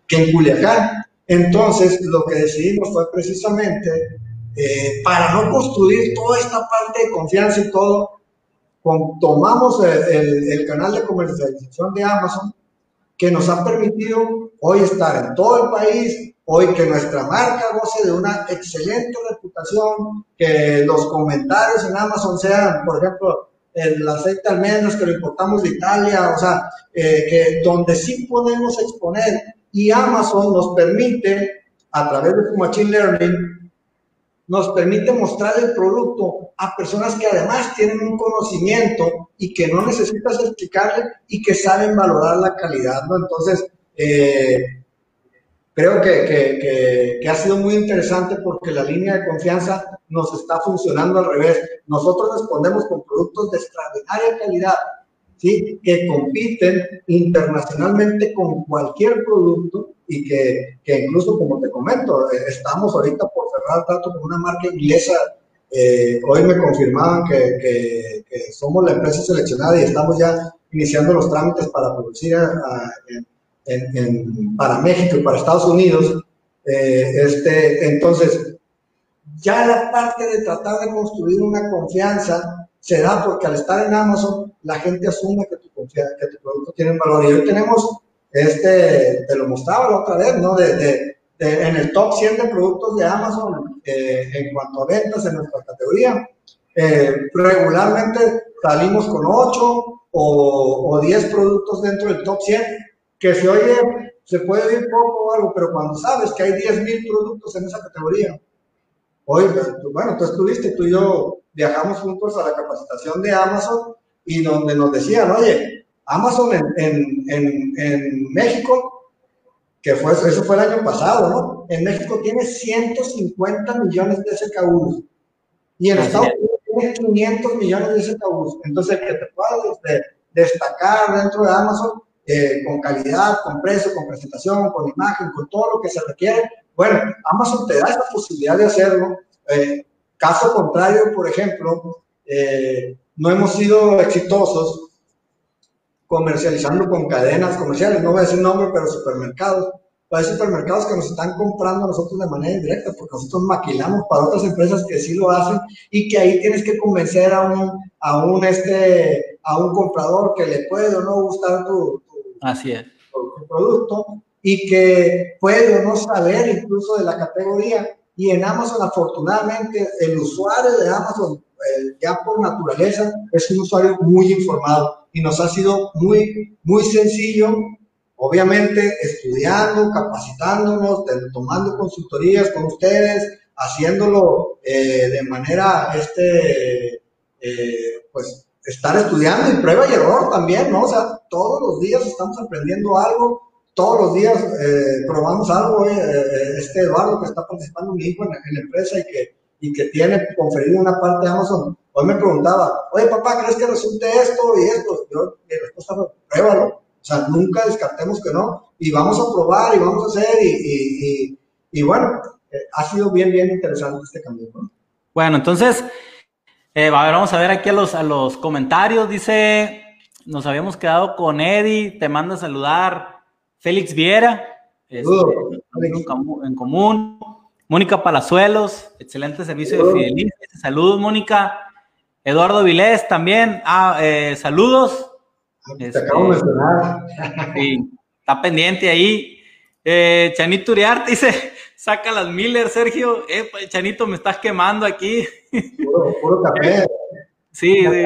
que en Culiacán. Entonces, lo que decidimos fue precisamente eh, para no construir toda esta parte de confianza y todo, con, tomamos el, el, el canal de comercialización de Amazon que nos ha permitido hoy estar en todo el país, hoy que nuestra marca goce de una excelente reputación, que los comentarios en Amazon sean, por ejemplo, el aceite almendras que lo importamos de Italia, o sea, eh, que donde sí podemos exponer y Amazon nos permite, a través de su Machine Learning, nos permite mostrar el producto a personas que además tienen un conocimiento y que no necesitas explicarle y que saben valorar la calidad, ¿no? Entonces, eh, creo que, que, que, ha sido muy interesante porque la línea de confianza nos está funcionando al revés. Nosotros respondemos con productos de extraordinaria calidad ¿sí? que compiten internacionalmente con cualquier producto y que, que, incluso, como te comento, eh, estamos ahorita por cerrar trato con una marca inglesa. Eh, hoy me confirmaban que, que, somos la empresa seleccionada y estamos ya iniciando los trámites para producir en, para México y para Estados Unidos. Eh, este, entonces, ya la parte de tratar de construir una confianza se da porque al estar en Amazon, la gente asume que tu, que tu producto tiene valor. Y hoy tenemos, este, te lo mostraba la otra vez, ¿no? De, en el top 100 de productos de Amazon eh, en cuanto a ventas en nuestra categoría. Eh, regularmente salimos con 8 o, o 10 productos dentro del top 100, que se oye, se puede oír poco o algo, pero cuando sabes que hay 10.000 productos en esa categoría, hoy, bueno, tú estuviste, tú y yo viajamos juntos a la capacitación de Amazon y donde nos decían, oye, Amazon en, en, en, México, que fue, eso fue el año pasado, ¿no? En México tiene 150 millones de SKUs y en Estados Unidos tiene 500 millones de SKUs. Entonces, que te puedas destacar dentro de Amazon eh, con calidad, con precio, con presentación, con imagen, con todo lo que se requiere, bueno, Amazon te da esa posibilidad de hacerlo. Eh, caso contrario, por ejemplo, eh, no hemos sido exitosos comercializando con cadenas comerciales, no voy a decir nombre, pero supermercados. Hay supermercados que nos están comprando a nosotros de manera indirecta, porque nosotros maquilamos para otras empresas que sí lo hacen y que ahí tienes que convencer a un, a un, este, a un comprador que le puede o no gustar tu, Así es. producto y que puede o no saber incluso de la categoría. Y en Amazon, afortunadamente, el usuario de Amazon, eh, ya por naturaleza, es un usuario muy informado y nos ha sido muy, muy sencillo, obviamente, estudiando, capacitándonos, tomando consultorías con ustedes, haciéndolo eh, de manera, este, eh, pues, estar estudiando y prueba y error también, ¿no? O sea, todos los días estamos aprendiendo algo todos los días eh, probamos algo. Eh, eh, este Eduardo que está participando, mi hijo, en, la empresa y que, y que tiene conferido una parte de Amazon, hoy me preguntaba, oye papá, ¿crees que resulte esto y esto? Yo, mi respuesta fue, pruébalo. O sea, nunca descartemos que no. Y vamos a probar y vamos a hacer. Y, y, y, bueno, ha sido bien, bien interesante este cambio. Bueno, entonces, vamos a ver aquí a los, a los comentarios. Dice, nos habíamos quedado con Eddie, te manda a saludar. Félix Viera, este, en común. Mónica Palazuelos, excelente servicio de fidelidad. Saludos, Mónica. Eduardo Vilés también. Ah, eh, saludos. Te acabo de mencionar. Sí, está pendiente ahí. Eh, Chanito Uriarte dice, saca las Miller, Sergio. Eh, Chanito, me estás quemando aquí. Puro, puro café. Sí, sí.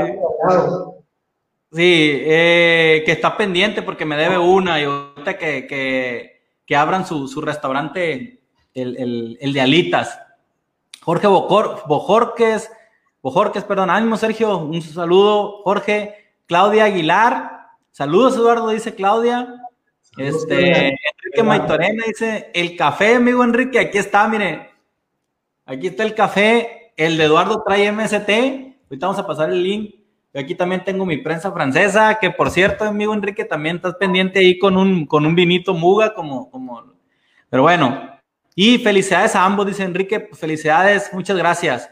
Sí, eh, que está pendiente porque me debe una y ahorita que, que, que abran su, su restaurante, el, el, el, de alitas. Jorge Bojor, Bojorques, Bojorques, perdón, ánimo Sergio, un saludo, Jorge. Claudia Aguilar, saludos Eduardo, dice Claudia. Este, Enrique Maitorena dice, el café, amigo Enrique, aquí está, mire. Aquí está el café, el de Eduardo trae MST. Ahorita vamos a pasar el link yo aquí también tengo mi prensa francesa, que por cierto, amigo Enrique, también estás pendiente ahí con un, con un vinito muga, como, como. Pero bueno, y felicidades a ambos, dice Enrique, felicidades, muchas gracias.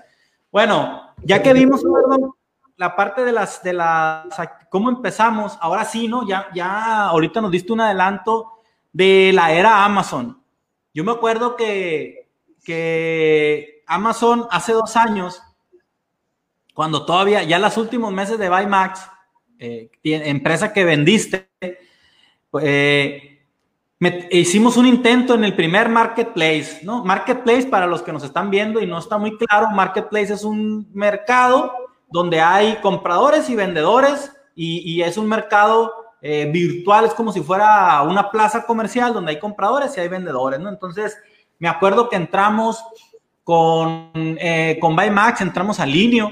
Bueno, ya que vimos, la parte de las, de las, cómo empezamos, ahora sí, ¿no? Ya, ya, ahorita nos diste un adelanto de la era Amazon. Yo me acuerdo que, que Amazon hace dos años cuando todavía, ya los últimos meses de Bymax, eh, empresa que vendiste, eh, hicimos un intento en el primer marketplace, ¿no? Marketplace, para los que nos están viendo y no está muy claro, marketplace es un mercado donde hay compradores y vendedores y, es un mercado eh, virtual, es como si fuera una plaza comercial donde hay compradores y hay vendedores. Entonces, me acuerdo que entramos con, eh, con Bymax, entramos a Linio,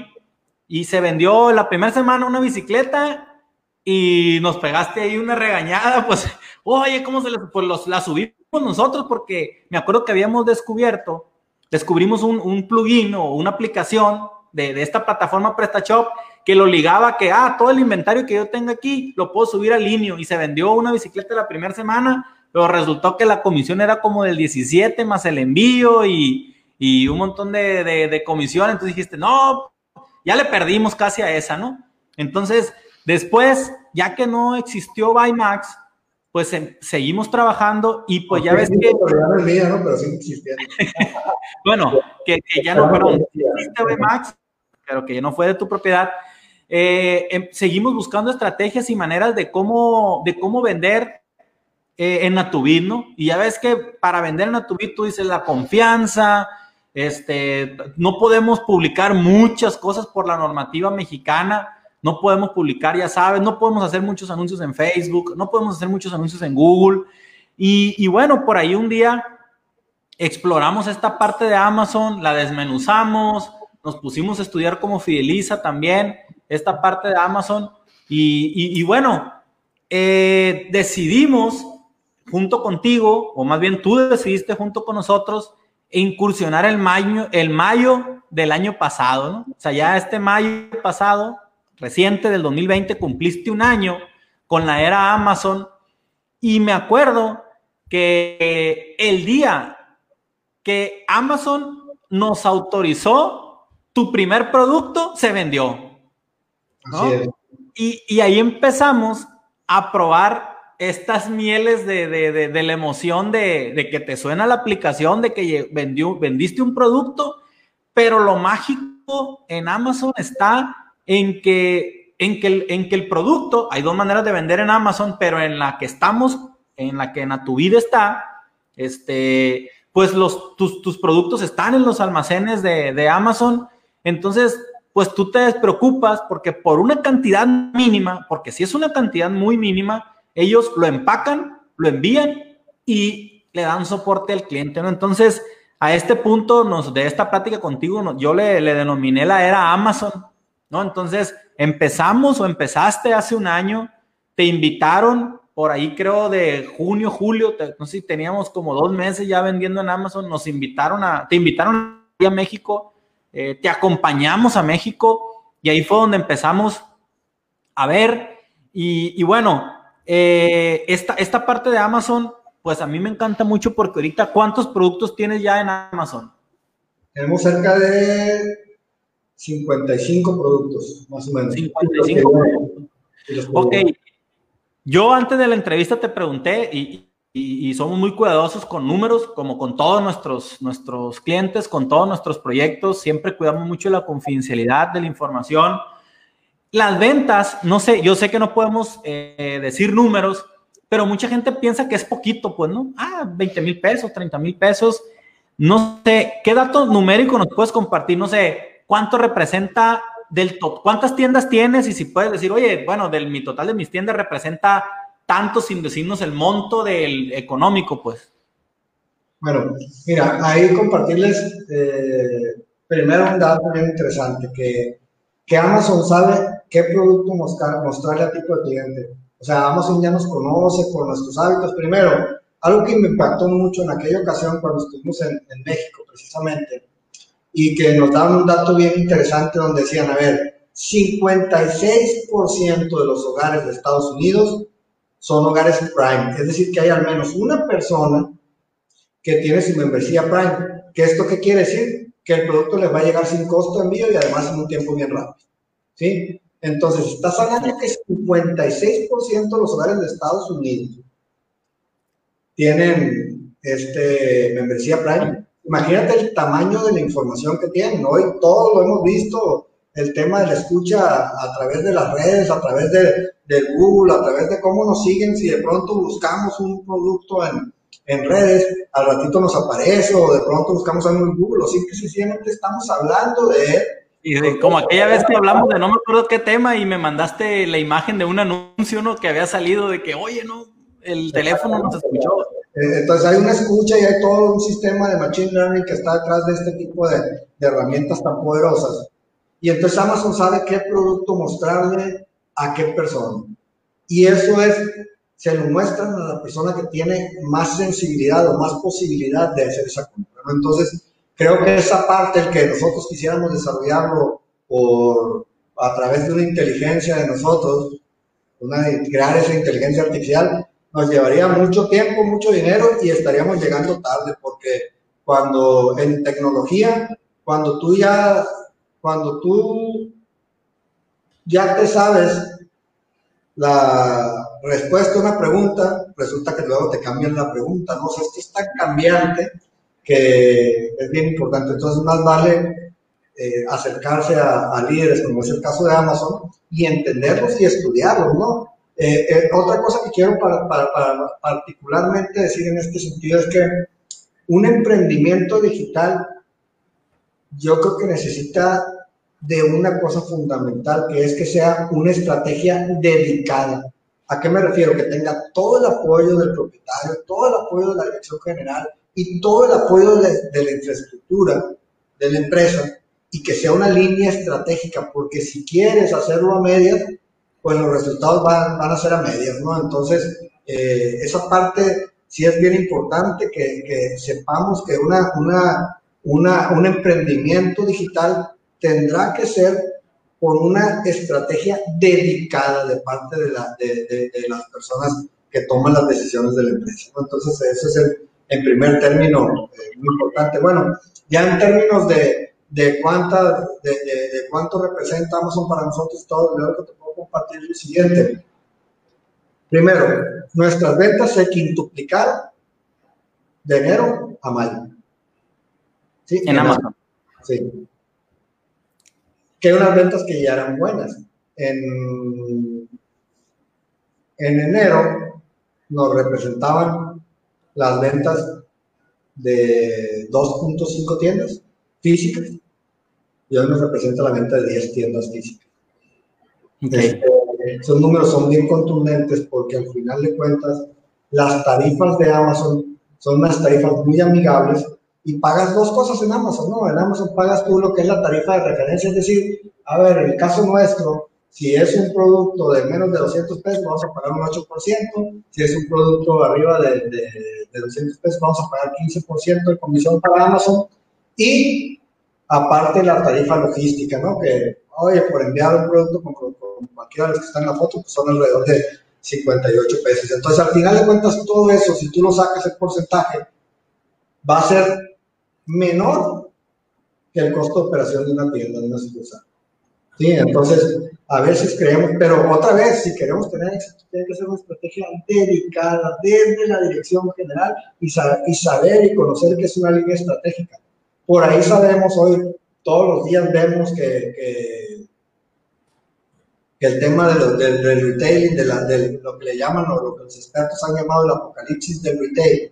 y se vendió la primera semana una bicicleta y nos pegaste ahí una regañada, pues, oye, ¿cómo se les, pues los, la subimos nosotros? Porque me acuerdo que habíamos descubierto, descubrimos un, un plugin o una aplicación de, de, esta plataforma PrestaShop que lo ligaba que, ah, todo el inventario que yo tenga aquí lo puedo subir al línea y se vendió una bicicleta la primera semana, pero resultó que la comisión era como del 17 más el envío y, y un montón de, de, de comisión, entonces dijiste, no, ya le perdimos casi a esa, ¿no? Entonces, después, ya que no existió Bymax, pues em, seguimos trabajando y pues ya ves que... bueno, que, ya no, perdón, existe Bymax, pero que ya no fue de tu propiedad. Eh, em, seguimos buscando estrategias y maneras de cómo, de cómo vender eh, en Natubit, ¿no? Y ya ves que para vender en Natubit tú dices la confianza, este, no podemos publicar muchas cosas por la normativa mexicana, no podemos publicar, ya sabes, no podemos hacer muchos anuncios en Facebook, no podemos hacer muchos anuncios en Google. Y, bueno, por ahí un día exploramos esta parte de Amazon, la desmenuzamos, nos pusimos a estudiar cómo fideliza también esta parte de Amazon. Y, bueno, eh, decidimos junto contigo, o más bien tú decidiste junto con nosotros, incursionar el mayo, el mayo del año pasado. O sea, ya este mayo pasado, reciente del 2020, cumpliste un año con la era Amazon y me acuerdo que el día que Amazon nos autorizó, tu primer producto se vendió. ¿no? Y, y ahí empezamos a probar estas mieles de, la emoción de, que te suena la aplicación, de que vendió, vendiste un producto, pero lo mágico en Amazon está en que, en, que el, en que el producto, hay dos maneras de vender en Amazon, pero en la que estamos, en la que en tu vida está, este, pues los, tus, tus productos están en los almacenes de, de Amazon, entonces pues tú te despreocupas porque por una cantidad mínima, porque si es una cantidad muy mínima, ellos lo empacan, lo envían y le dan soporte al cliente, ¿no? Entonces, a este punto nos, de esta plática contigo, yo le, le denominé la era Amazon, ¿no? Entonces, empezamos o empezaste hace un año, te invitaron por ahí creo de junio, julio, no sé si teníamos como dos meses ya vendiendo en Amazon, nos invitaron a, te invitaron a México, eh, te acompañamos a México y ahí fue donde empezamos a ver y, bueno, eh, esta, esta parte de Amazon, pues a mí me encanta mucho porque ahorita, ¿cuántos productos tienes ya en Amazon? Tenemos cerca de 55 productos, más o menos. 55 productos. Ok. Yo antes de la entrevista te pregunté y, y, somos muy cuidadosos con números, como con todos nuestros, nuestros clientes, con todos nuestros proyectos. Siempre cuidamos mucho la confidencialidad de la información las ventas, no sé, yo sé que no podemos eh, decir números, pero mucha gente piensa que es poquito, pues, ¿no? Ah, 20 mil pesos, 30 mil pesos. No sé, ¿qué datos numéricos nos puedes compartir? No sé, ¿cuánto representa del top? ¿Cuántas tiendas tienes? Y si puedes decir, oye, bueno, del mi total de mis tiendas representa tanto sin decirnos el monto del económico, pues. Bueno, mira, ahí compartirles eh, primero un dato bien interesante, que, que Amazon sabe qué producto mostrar, mostrarle a tipo de cliente. O sea, Amazon ya nos conoce por nuestros hábitos. Primero, algo que me impactó mucho en aquella ocasión cuando estuvimos en, México, precisamente, y que nos daban un dato bien interesante donde decían, a ver, 56% de los hogares de Estados Unidos son hogares Prime. Es decir, que hay al menos una persona que tiene su membresía Prime. ¿Qué esto qué quiere decir? Que el producto les va a llegar sin costo envío y además en un tiempo bien rápido. ¿Sí? Entonces, estás hablando que 56% de los hogares de Estados Unidos tienen este, membresía Prime. Imagínate el tamaño de la información que tienen. Hoy todos lo hemos visto, el tema de la escucha a través de las redes, a través de, Google, a través de cómo nos siguen. Si de pronto buscamos un producto en, en redes, al ratito nos aparece, o de pronto buscamos algo en Google, o simplemente estamos hablando de y como aquella vez que hablamos de no me acuerdo qué tema y me mandaste la imagen de un anuncio uno que había salido de que, oye, no, el teléfono no se escuchó. Eh, entonces hay una escucha y hay todo un sistema de machine learning que está detrás de este tipo de, de herramientas tan poderosas. Y entonces Amazon sabe qué producto mostrarle a qué persona. Y eso es, se lo muestran a la persona que tiene más sensibilidad o más posibilidad de hacer esa compra. Entonces, creo que esa parte, el que nosotros quisiéramos desarrollarlo por, a través de una inteligencia de nosotros, una, crear esa inteligencia artificial, nos llevaría mucho tiempo, mucho dinero y estaríamos llegando tarde, porque cuando en tecnología, cuando tú ya, cuando tú ya te sabes la respuesta a una pregunta, resulta que luego te cambian la pregunta, ¿no? O esto es tan cambiante que es bien importante. Entonces, más vale eh, acercarse a, líderes, como es el caso de Amazon, y entenderlos y estudiarlos, ¿no? Eh, eh, otra cosa que quiero para, para, particularmente decir en este sentido es que un emprendimiento digital yo creo que necesita de una cosa fundamental, que es que sea una estrategia dedicada. ¿A qué me refiero? Que tenga todo el apoyo del propietario, todo el apoyo de la dirección general y todo el apoyo de, de la infraestructura de la empresa y que sea una línea estratégica, porque si quieres hacerlo a medias, pues los resultados van, a ser a medias, ¿no? Entonces, eh, esa parte sí es bien importante que, que sepamos que una, un emprendimiento digital tendrá que ser con una estrategia dedicada de parte de, las personas que toman las decisiones de la empresa. Entonces, eso es el, en primer término eh, muy importante. Bueno, ya en términos de, de, cuánta, de, de, cuánto representa Amazon para nosotros todo, lo que te puedo compartir es lo siguiente. Primero, nuestras ventas se quintuplicaron de enero a mayo. ¿Sí? En Amazon. Sí. Que unas ventas que ya eran buenas. En, en enero nos representaban las ventas de 2.5 tiendas físicas y hoy nos representa la venta de 10 tiendas físicas. Este, esos números son bien contundentes porque al final de cuentas las tarifas de Amazon son unas tarifas muy amigables y pagas dos cosas en Amazon, ¿no? En Amazon pagas tú lo que es la tarifa de referencia, es decir, a ver, en el caso nuestro, si es un producto de menos de 200 pesos, vamos a pagar un 8%. Si es un producto arriba de, de, de 200 pesos, vamos a pagar 15% de comisión para Amazon. Y aparte la tarifa logística, ¿no? Que, oye, por enviar un producto con, cualquiera de los que están en la foto, pues son alrededor de 58 pesos. Entonces, al final de cuentas, todo eso, si tú lo sacas el porcentaje, va a ser menor que el costo de operación de una tienda, de una sucursal. Sí, entonces, a veces creemos, pero otra vez, si queremos tener éxito, tiene que ser una estrategia dedicada desde la dirección general y saber y conocer que es una línea estratégica por ahí sabemos hoy, todos los días vemos que, el tema de del, retailing, de, lo que le llaman o lo que los expertos han llamado el apocalipsis del retail,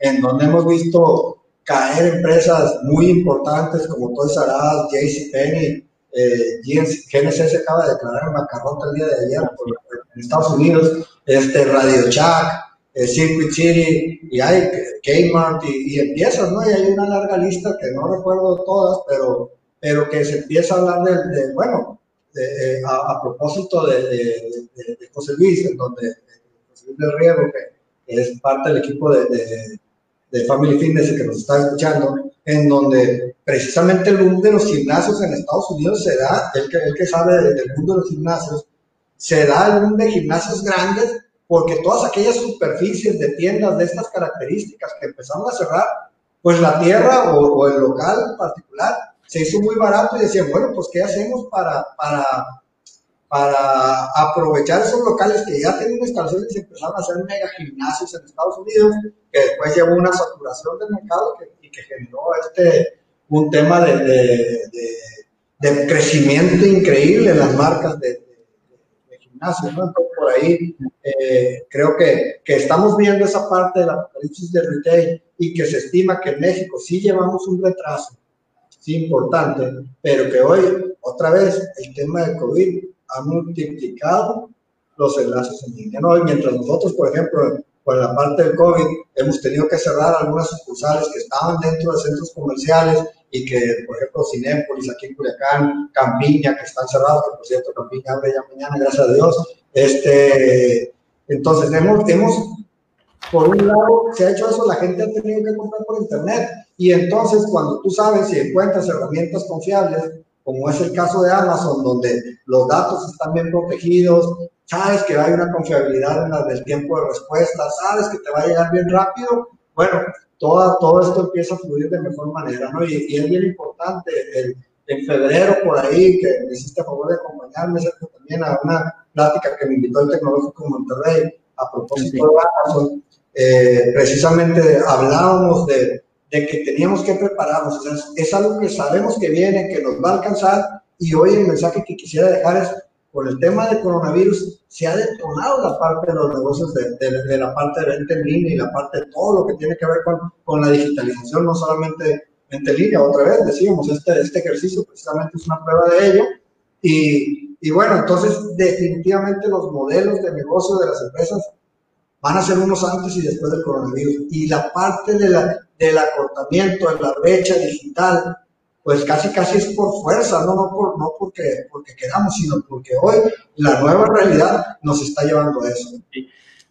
en donde hemos visto caer empresas muy importantes como Toys R Us, JCPenney, eh, GNC acaba de declarar en bancarrota el día de ayer en Estados Unidos, este Radio Shack, eh, Circuit City y hay Kmart y, y, empiezas, ¿no? Y hay una larga lista que no recuerdo todas, pero, pero que se empieza a hablar de, bueno, de, a, propósito de, de, José Luis, en donde José Luis del Riego, que es parte del equipo de, Family Fitness y que nos está escuchando, en donde precisamente el mundo de los gimnasios en Estados Unidos se da, el que, el que sabe del mundo de los gimnasios, se da el mundo de gimnasios grandes porque todas aquellas superficies de tiendas de estas características que empezaron a cerrar, pues la tierra o, el local particular se hizo muy barato y decían, bueno, pues ¿qué hacemos para, para, para aprovechar esos locales que ya tienen instalaciones y empezaron a hacer mega gimnasios en Estados Unidos, que después llevó una saturación del mercado y que generó este, un tema de, de, crecimiento increíble en las marcas de, por ahí eh, creo que, que, estamos viendo esa parte del apocalipsis de retail y que se estima que en México sí llevamos un retraso, sí importante, pero que hoy, otra vez, el tema del COVID ha multiplicado los enlaces en línea. ¿no? Mientras nosotros, por ejemplo, con la parte del COVID, hemos tenido que cerrar algunas sucursales que estaban dentro de centros comerciales y que, por ejemplo, Cinépolis aquí en Culiacán, Campiña, que están cerrados, que por cierto Campiña abre ya mañana, gracias a Dios. Este, entonces, hemos, hemos, por un lado, se ha hecho eso, la gente ha tenido que comprar por internet. Y entonces, cuando tú sabes y encuentras herramientas confiables, como es el caso de Amazon, donde los datos están bien protegidos, sabes que hay una confiabilidad en la del tiempo de respuesta, sabes que te va a llegar bien rápido, bueno, todo, todo esto empieza a fluir de mejor manera, ¿no? Y, y es bien importante, el, en febrero por ahí, que me hiciste a favor de acompañarme, también a una plática que me invitó el Tecnológico Monterrey a propósito de Amazon, eh, precisamente hablábamos de, de, que teníamos que prepararnos, o sea, es algo que sabemos que viene, que nos va a alcanzar, y hoy el mensaje que quisiera dejar es, por el tema del coronavirus, se ha detonado la parte de los negocios, de, de, de la parte de venta en línea y la parte de todo lo que tiene que ver con, con la digitalización, no solamente en línea, otra vez decíamos, este, este ejercicio precisamente es una prueba de ello. Y, y, bueno, entonces definitivamente los modelos de negocio de las empresas van a ser unos antes y después del coronavirus. Y la parte de la, del acortamiento, de la brecha digital, pues casi casi es por fuerza, no, no, por, no porque, porque queramos, sino porque hoy la nueva realidad nos está llevando a eso.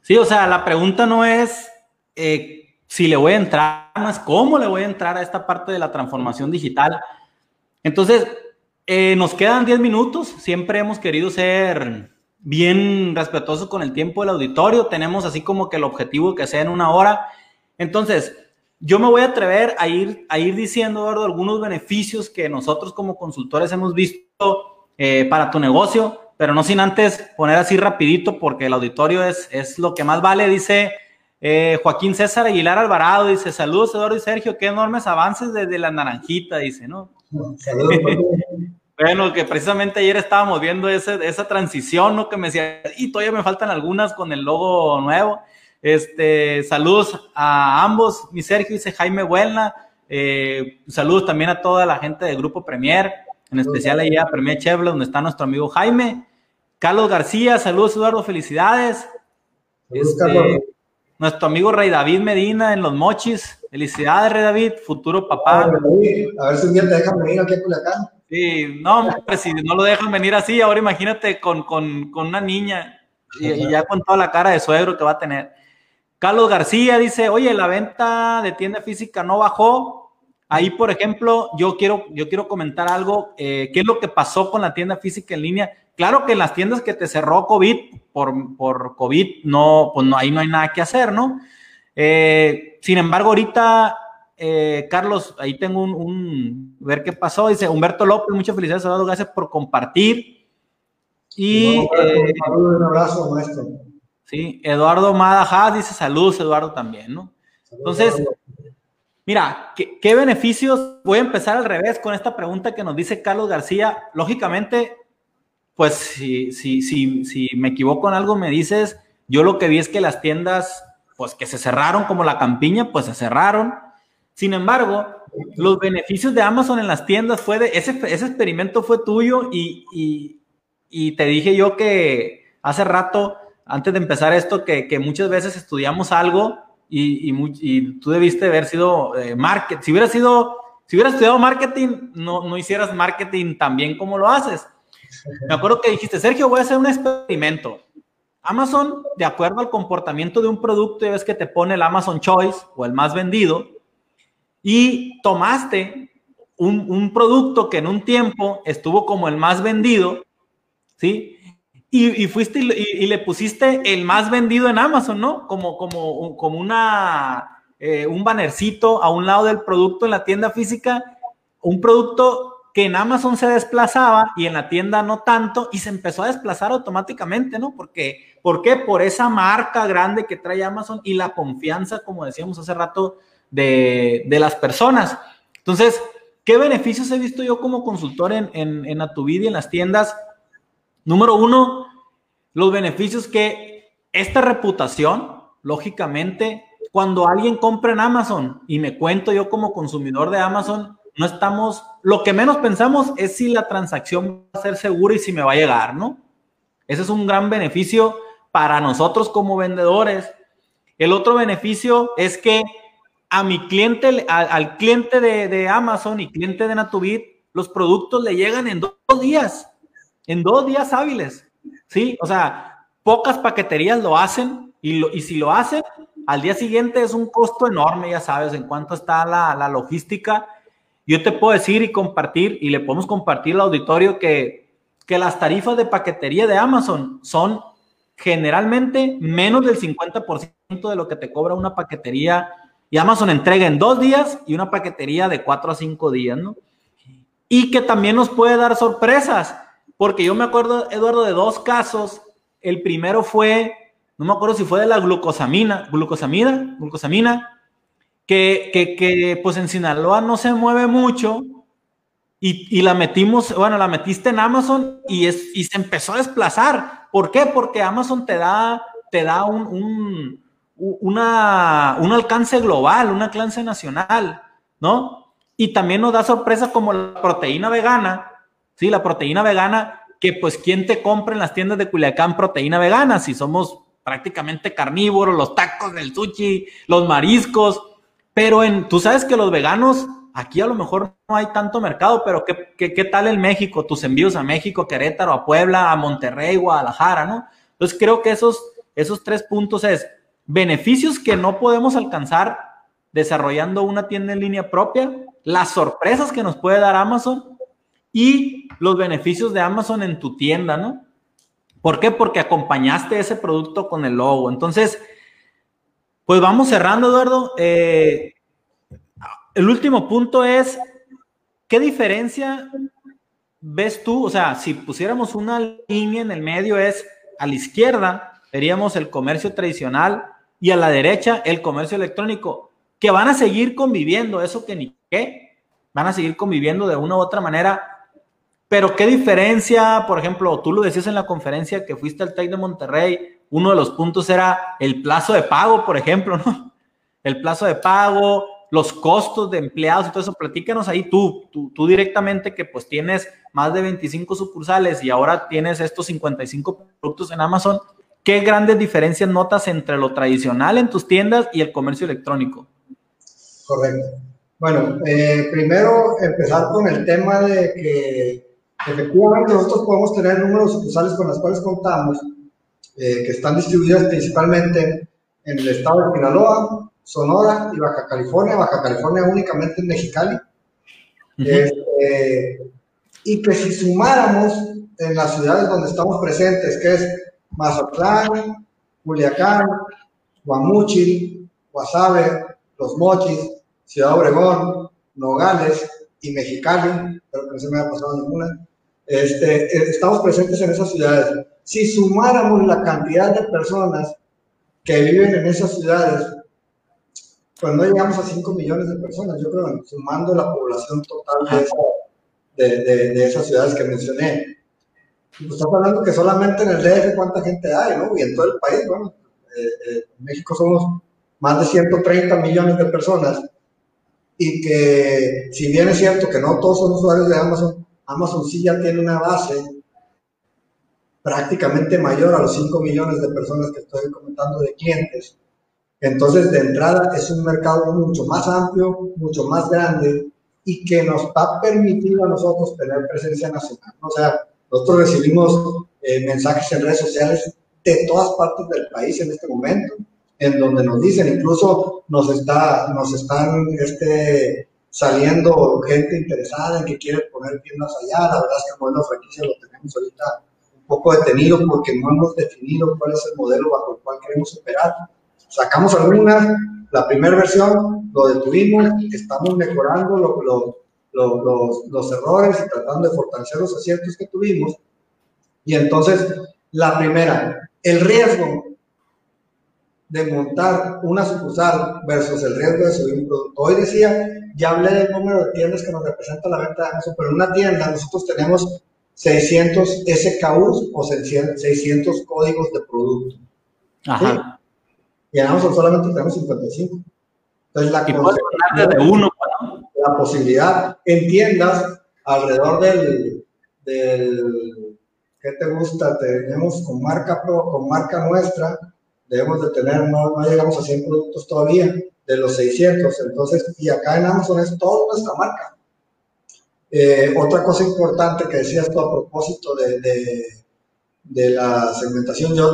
Sí, o sea, la pregunta no es... Eh, si le voy a entrar más, cómo le voy a entrar a esta parte de la transformación digital. Entonces, eh, nos quedan 10 minutos. Siempre hemos querido ser bien respetuosos con el tiempo del auditorio. Tenemos así como que el objetivo que sea en una hora. Entonces, yo me voy a atrever a ir, a ir diciendo, Eduardo, algunos beneficios que nosotros como consultores hemos visto eh, para tu negocio, pero no sin antes poner así rapidito porque el auditorio es, es lo que más vale. Dice eh, Joaquín César Aguilar Alvarado dice: Saludos, Eduardo y Sergio, qué enormes avances desde la naranjita, dice, ¿no? Saludos. bueno, que precisamente ayer estábamos viendo esa transición, ¿no? Que me decía, y todavía me faltan algunas con el logo nuevo. Este, saludos a ambos, mi Sergio dice Jaime Buena, eh, saludos también a toda la gente del Grupo Premier, en especial ahí a Premier Chevrolet, donde está nuestro amigo Jaime. Carlos García, saludos Eduardo, felicidades. Este, nuestro amigo Rey David Medina en Los Mochis. Felicidades, Rey David, futuro papá. A ver si un día te dejan venir aquí a Culiacán. Sí, no, si no lo dejan venir así, ahora imagínate con, con, con una niña y, ya con toda la cara de suegro que va a tener. Carlos García dice, oye, la venta de tienda física no bajó. Ahí, por ejemplo, yo quiero, yo quiero comentar algo. Eh, ¿Qué es lo que pasó con la tienda física en línea? Claro que en las tiendas que te cerró COVID, por, por COVID, no, pues no, ahí no hay nada que hacer, ¿no? Eh, sin embargo, ahorita, eh, Carlos, ahí tengo un, ver qué pasó. Dice Humberto López, muchas felicidades, Eduardo, gracias por compartir. Y eh, un abrazo, maestro. Sí, Eduardo Madajas dice saludos, Eduardo también, ¿no? Entonces, mira, ¿qué, ¿qué, beneficios? Voy a empezar al revés con esta pregunta que nos dice Carlos García. Lógicamente, pues si, si, si, me equivoco en algo, me dices, yo lo que vi es que las tiendas, pues que se cerraron como la campiña, pues se cerraron. Sin embargo, los beneficios de Amazon en las tiendas fue de, ese, ese experimento fue tuyo y, y, te dije yo que hace rato, antes de empezar esto, que, que muchas veces estudiamos algo y, y tú debiste haber sido eh, marketing. Si hubieras sido, si hubieras estudiado marketing, no, no hicieras marketing tan bien como lo haces. Me acuerdo que dijiste, Sergio, voy a hacer un experimento. Amazon, de acuerdo al comportamiento de un producto, ya ves que te pone el Amazon Choice o el más vendido, y tomaste un, producto que en un tiempo estuvo como el más vendido, ¿sí? Y, fuiste y, le pusiste el más vendido en Amazon, ¿no? Como, como, como una, eh, un bannercito a un lado del producto en la tienda física, un producto que en Amazon se desplazaba y en la tienda no tanto y se empezó a desplazar automáticamente, ¿no? Porque, ¿Por qué? Por esa marca grande que trae Amazon y la confianza, como decíamos hace rato, de, de las personas. Entonces, ¿qué beneficios he visto yo como consultor en, en, en Atuvid y en las tiendas? Número uno, los beneficios que esta reputación, lógicamente, cuando alguien compra en Amazon y me cuento yo como consumidor de Amazon, no estamos, lo que menos pensamos es si la transacción va a ser segura y si me va a llegar, ¿no? Ese es un gran beneficio para nosotros como vendedores. El otro beneficio es que a mi cliente, al, cliente de, Amazon y cliente de Natubit, los productos le llegan en dos días, en dos días hábiles, ¿sí? O sea, pocas paqueterías lo hacen y, y si lo hacen, al día siguiente es un costo enorme, ya sabes, en cuanto está la, la logística yo te puedo decir y compartir, y le podemos compartir al auditorio que, que las tarifas de paquetería de Amazon son generalmente menos del 50% de lo que te cobra una paquetería y Amazon entrega en dos días y una paquetería de cuatro a cinco días, ¿no? Y que también nos puede dar sorpresas, porque yo me acuerdo, Eduardo, de dos casos. El primero fue, no me acuerdo si fue de la glucosamina, glucosamina, glucosamina, que, pues en Sinaloa no se mueve mucho y, la metimos, bueno, la metiste en Amazon y, es, y se empezó a desplazar. ¿Por qué? Porque Amazon te da, te da un, un, un alcance global, un alcance nacional, ¿no? Y también nos da sorpresa como la proteína vegana, ¿sí? La proteína vegana, que pues quién te compra en las tiendas de Culiacán proteína vegana, si somos prácticamente carnívoros, los tacos del sushi, los mariscos, pero en, tú sabes que los veganos Aquí a lo mejor no hay tanto mercado, pero ¿qué, qué, tal en México? Tus envíos a México, Querétaro, a Puebla, a Monterrey, Guadalajara, ¿no? Entonces creo que esos, esos tres puntos es beneficios que no podemos alcanzar desarrollando una tienda en línea propia, las sorpresas que nos puede dar Amazon y los beneficios de Amazon en tu tienda, ¿no? ¿Por qué? Porque acompañaste ese producto con el logo. Entonces, pues vamos cerrando, Eduardo. Eh, el último punto es, ¿qué diferencia ves tú? O sea, si pusiéramos una línea en el medio es a la izquierda, veríamos el comercio tradicional y a la derecha el comercio electrónico, que van a seguir conviviendo, eso que ni qué, van a seguir conviviendo de una u otra manera. Pero qué diferencia, por ejemplo, tú lo decías en la conferencia que fuiste al TEC de Monterrey, uno de los puntos era el plazo de pago, por ejemplo, ¿no? El plazo de pago, los costos de empleados y todo eso, platícanos ahí tú, tú, directamente que pues tienes más de 25 sucursales y ahora tienes estos 55 productos en Amazon, ¿qué grandes diferencias notas entre lo tradicional en tus tiendas y el comercio electrónico? Correcto. Bueno, eh, primero empezar con el tema de que efectivamente nosotros podemos tener números sucursales con las cuales contamos, eh, que están distribuidas principalmente en el estado de Sinaloa, Sonora y Baja California, Baja California únicamente en Mexicali. Este, y que si sumáramos en las ciudades donde estamos presentes, que es Mazatlán, Culiacán, Guamuchil, Guasave, Los Mochis, Ciudad Obregón, Nogales y Mexicali, pero que no se me ha pasado ninguna, este, eh, estamos presentes en esas ciudades. Si sumáramos la cantidad de personas que viven en esas ciudades pues no llegamos a 5 millones de personas, yo creo, sumando la población total de, esas ciudades que mencioné. Pues estamos hablando que solamente en el DF cuánta gente hay, ¿no? Y en todo el país, bueno, eh, eh, en México somos más de 130 millones de personas y que si bien es cierto que no todos son usuarios de Amazon, Amazon sí ya tiene una base prácticamente mayor a los 5 millones de personas que estoy comentando de clientes. Entonces, de entrada, es un mercado mucho más amplio, mucho más grande y que nos ha permitido a nosotros tener presencia nacional. O sea, nosotros recibimos eh, mensajes en redes sociales de todas partes del país en este momento, en donde nos dicen, incluso nos, está, nos están este, saliendo gente interesada en que quiere poner tiendas allá. La verdad es que modelo franquicia lo tenemos ahorita poco detenido porque no hemos definido cuál es el modelo bajo el cual queremos operar Sacamos algunas, la primera versión lo detuvimos, estamos mejorando los, errores y tratando de fortalecer los aciertos que tuvimos. Y entonces, la primera, el riesgo de montar una sucursal versus el riesgo de subir un producto. Hoy decía, ya hablé del número de tiendas que nos representa la venta de Amazon, pero en una tienda nosotros tenemos 600 SKUs o 600 códigos de producto. Ajá y en Amazon solamente tenemos 55. Entonces, la, de uno, la posibilidad en tiendas alrededor del, del ¿qué te gusta? Tenemos con marca pro, con marca nuestra, debemos de tener, no, no, llegamos a 100 productos todavía, de los 600, entonces, y acá en Amazon es toda nuestra marca. Eh, otra cosa importante que decías tú a propósito de, de, de la segmentación, yo,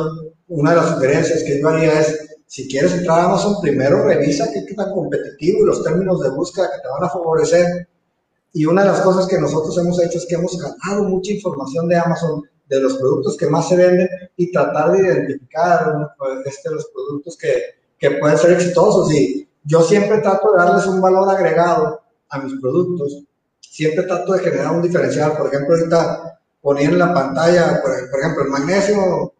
una de las sugerencias que yo haría es si quieres entrar a Amazon, primero revisa qué, tan competitivo y los términos de búsqueda que te van a favorecer y una de las cosas que nosotros hemos hecho es que hemos ganado mucha información de Amazon, de los productos que más se venden y tratar de identificar este, los productos que, que pueden ser exitosos. Y yo siempre trato de darles un valor agregado a mis productos. Siempre trato de generar un diferencial. Por ejemplo, ahorita ponía en la pantalla, por, ejemplo, el magnesio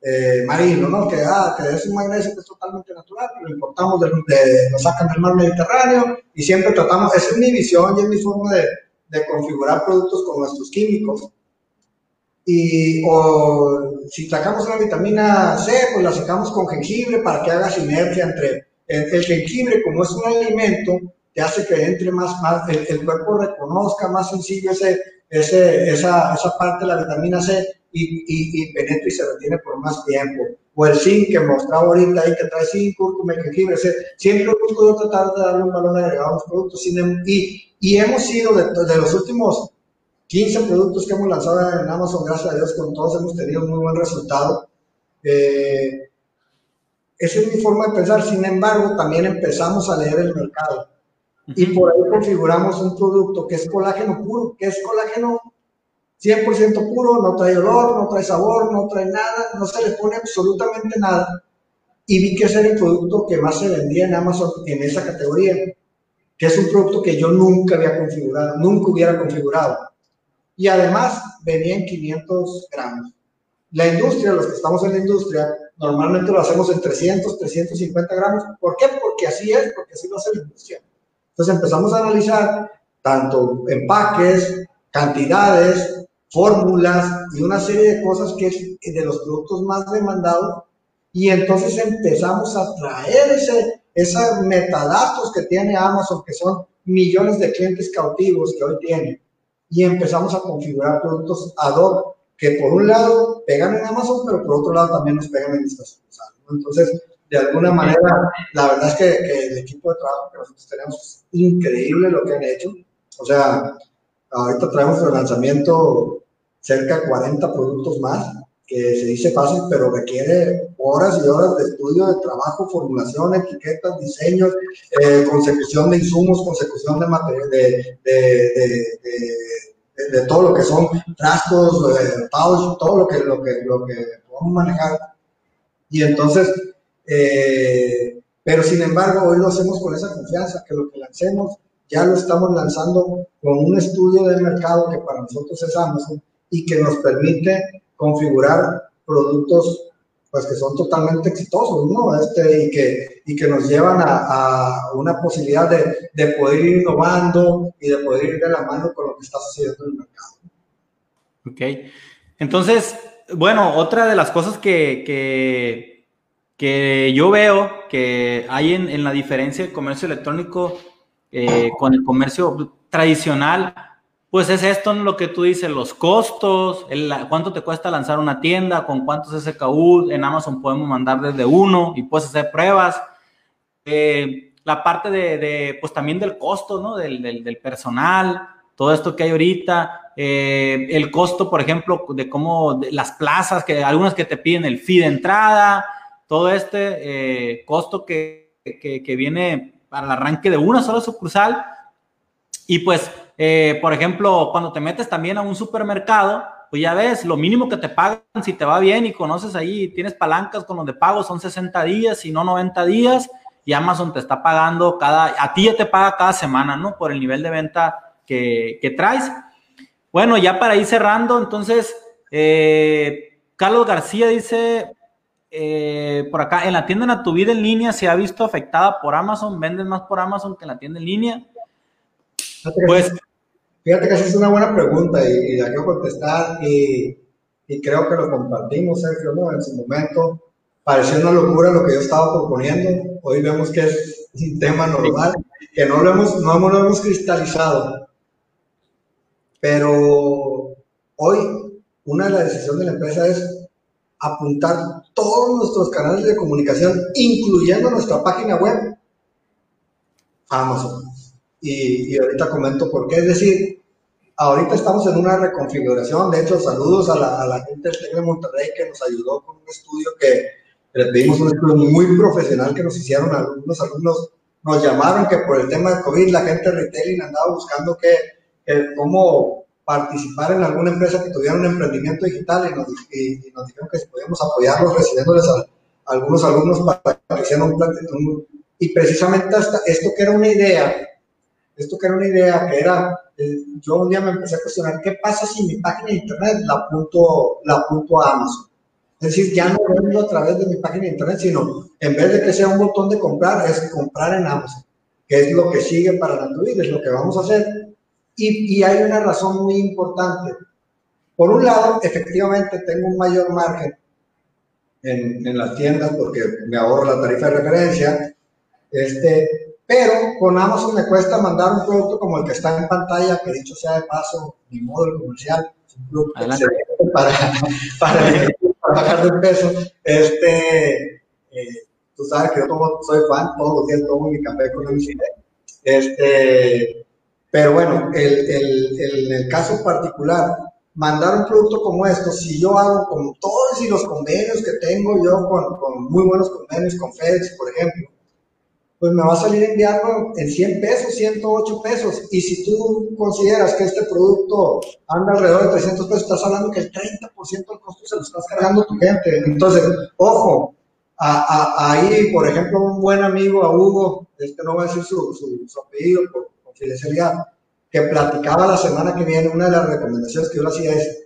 eh, marino, ¿no? Que, ah, que es un magnesio que es totalmente natural, lo importamos, de, lo sacan del mar Mediterráneo y siempre tratamos, esa es mi visión y es mi forma de, de configurar productos con nuestros químicos. Y o si sacamos una vitamina C, pues la sacamos con jengibre para que haga sinergia entre el, jengibre, como es un alimento, te hace que entre más, más el, el cuerpo reconozca más sencillo ese, ese, esa, esa parte de la vitamina C y, y, penetra y se retiene por más tiempo. O el zinc que mostraba ahorita ahí que trae zinc, cúrcuma y jengibre. Siempre busco tratar de darle un valor agregado a los productos. Em, y, y hemos sido de, de, los últimos 15 productos que hemos lanzado en Amazon, gracias a Dios, con todos hemos tenido muy buen resultado. Eh, esa es mi forma de pensar. Sin embargo, también empezamos a leer el mercado. Y por ahí configuramos un producto que es colágeno puro, que es colágeno 100% puro, no trae olor, no trae sabor, no trae nada, no se le pone absolutamente nada. Y vi que ese era el producto que más se vendía en Amazon en esa categoría, que es un producto que yo nunca había configurado, nunca hubiera configurado. Y además venía en 500 gramos. La industria, los que estamos en la industria, normalmente lo hacemos en 300, 350 gramos. ¿Por qué? Porque así es, porque así lo hace la industria. Entonces empezamos a analizar tanto empaques, cantidades, fórmulas y una serie de cosas que es de los productos más demandados y entonces empezamos a traer ese, esos metadatos que tiene Amazon, que son millones de clientes cautivos que hoy tiene, y empezamos a configurar productos ad hoc que por un lado pegan en Amazon, pero por otro lado también nos pegan en nuestras cosas. Entonces, de alguna manera, la verdad es que, que, el equipo de trabajo que nosotros tenemos es increíble lo que han hecho. O sea, ahorita traemos el lanzamiento cerca de 40 productos más, que se dice fácil, pero requiere horas y horas de estudio, de trabajo, formulación, etiquetas, diseños, eh, consecución de insumos, consecución de material, de, de, de, de, todo lo que son trastos, eh, todo lo que, lo, que, lo que podemos manejar. Y entonces, eh, pero sin embargo, hoy lo hacemos con esa confianza, que lo que lancemos ya lo estamos lanzando con un estudio del mercado que para nosotros es Amazon y que nos permite configurar productos pues que son totalmente exitosos, ¿no? Este, y, que, y que nos llevan a, a una posibilidad de, de, poder ir innovando y de poder ir de la mano con lo que está sucediendo en el mercado. Ok. Entonces, bueno, otra de las cosas que, que, que yo veo que hay en, en, la diferencia del comercio electrónico eh, con el comercio tradicional, pues es esto lo que tú dices, los costos, el, cuánto te cuesta lanzar una tienda, con cuántos SKU, en Amazon podemos mandar desde uno y puedes hacer pruebas. Eh, la parte de, pues también del costo, ¿no? Del, del, personal, todo esto que hay ahorita, eh, el costo, por ejemplo, de cómo las plazas, que algunas que te piden el fee de entrada, todo este eh, costo que, que, viene para el arranque de una sola sucursal. Y pues eh, por ejemplo, cuando te metes también a un supermercado, pues ya ves, lo mínimo que te pagan, si te va bien y conoces ahí, tienes palancas con los de pago, son 60 días, y no 90 días, y Amazon te está pagando cada, a ti ya te paga cada semana, ¿no? Por el nivel de venta que, que traes. Bueno, ya para ir cerrando, entonces, eh, Carlos García dice, eh, por acá, en la tienda en tu vida en línea se ha visto afectada por Amazon, vendes más por Amazon que en la tienda en línea. Pues, fíjate que esa es una buena pregunta y, la quiero contestar y, y, creo que lo compartimos, Sergio, ¿no? En su momento pareció una locura lo que yo estaba proponiendo. Hoy vemos que es un tema normal, que no lo hemos, no lo hemos cristalizado. Pero hoy una de las decisiones de la empresa es apuntar todos nuestros canales de comunicación, incluyendo nuestra página web, Amazon y, ahorita comento por qué. Es decir, ahorita estamos en una reconfiguración. De hecho, saludos a la, a la gente del TEC de Monterrey que nos ayudó con un estudio que le pedimos un estudio muy profesional que nos hicieron algunos alumnos. Nos llamaron que por el tema de COVID la gente de retailing andaba buscando qué, cómo participar en alguna empresa que tuviera un emprendimiento digital y nos, dijeron que podíamos apoyarlos recibiéndoles a, algunos alumnos para que hicieran un, y precisamente esto que era una idea, esto que era una idea que era, eh, yo un día me empecé a cuestionar, ¿qué pasa si mi página de internet la apunto, la apunto a Amazon? Es decir, ya no vendo a través de mi página de internet, sino en vez de que sea un botón de comprar, es comprar en Amazon, que es lo que sigue para vida, es lo que vamos a hacer. Y, y hay una razón muy importante. Por un lado, efectivamente, tengo un mayor margen en, en, las tiendas porque me ahorro la tarifa de referencia, este, pero con Amazon me cuesta mandar un producto como el que está en pantalla, que dicho sea de paso, mi modo comercial, para, para, bajar de peso. Este, eh, tú sabes que yo soy fan, todos los días tomo mi café con el Este, pero bueno, el, el, el, caso particular, mandar un producto como esto, si yo hago con todos y los convenios que tengo yo con, con muy buenos convenios con FedEx, por ejemplo, pues me va a salir enviarlo en 100 pesos, 108 pesos. Y si tú consideras que este producto anda alrededor de 300 pesos, estás hablando que el 30% del costo se lo estás cargando tu gente. Entonces, ojo, ahí, por ejemplo, un buen amigo, a Hugo, este no voy a decir su, su, apellido por confidencialidad, que platicaba la semana que viene, una de las recomendaciones que yo le hacía es,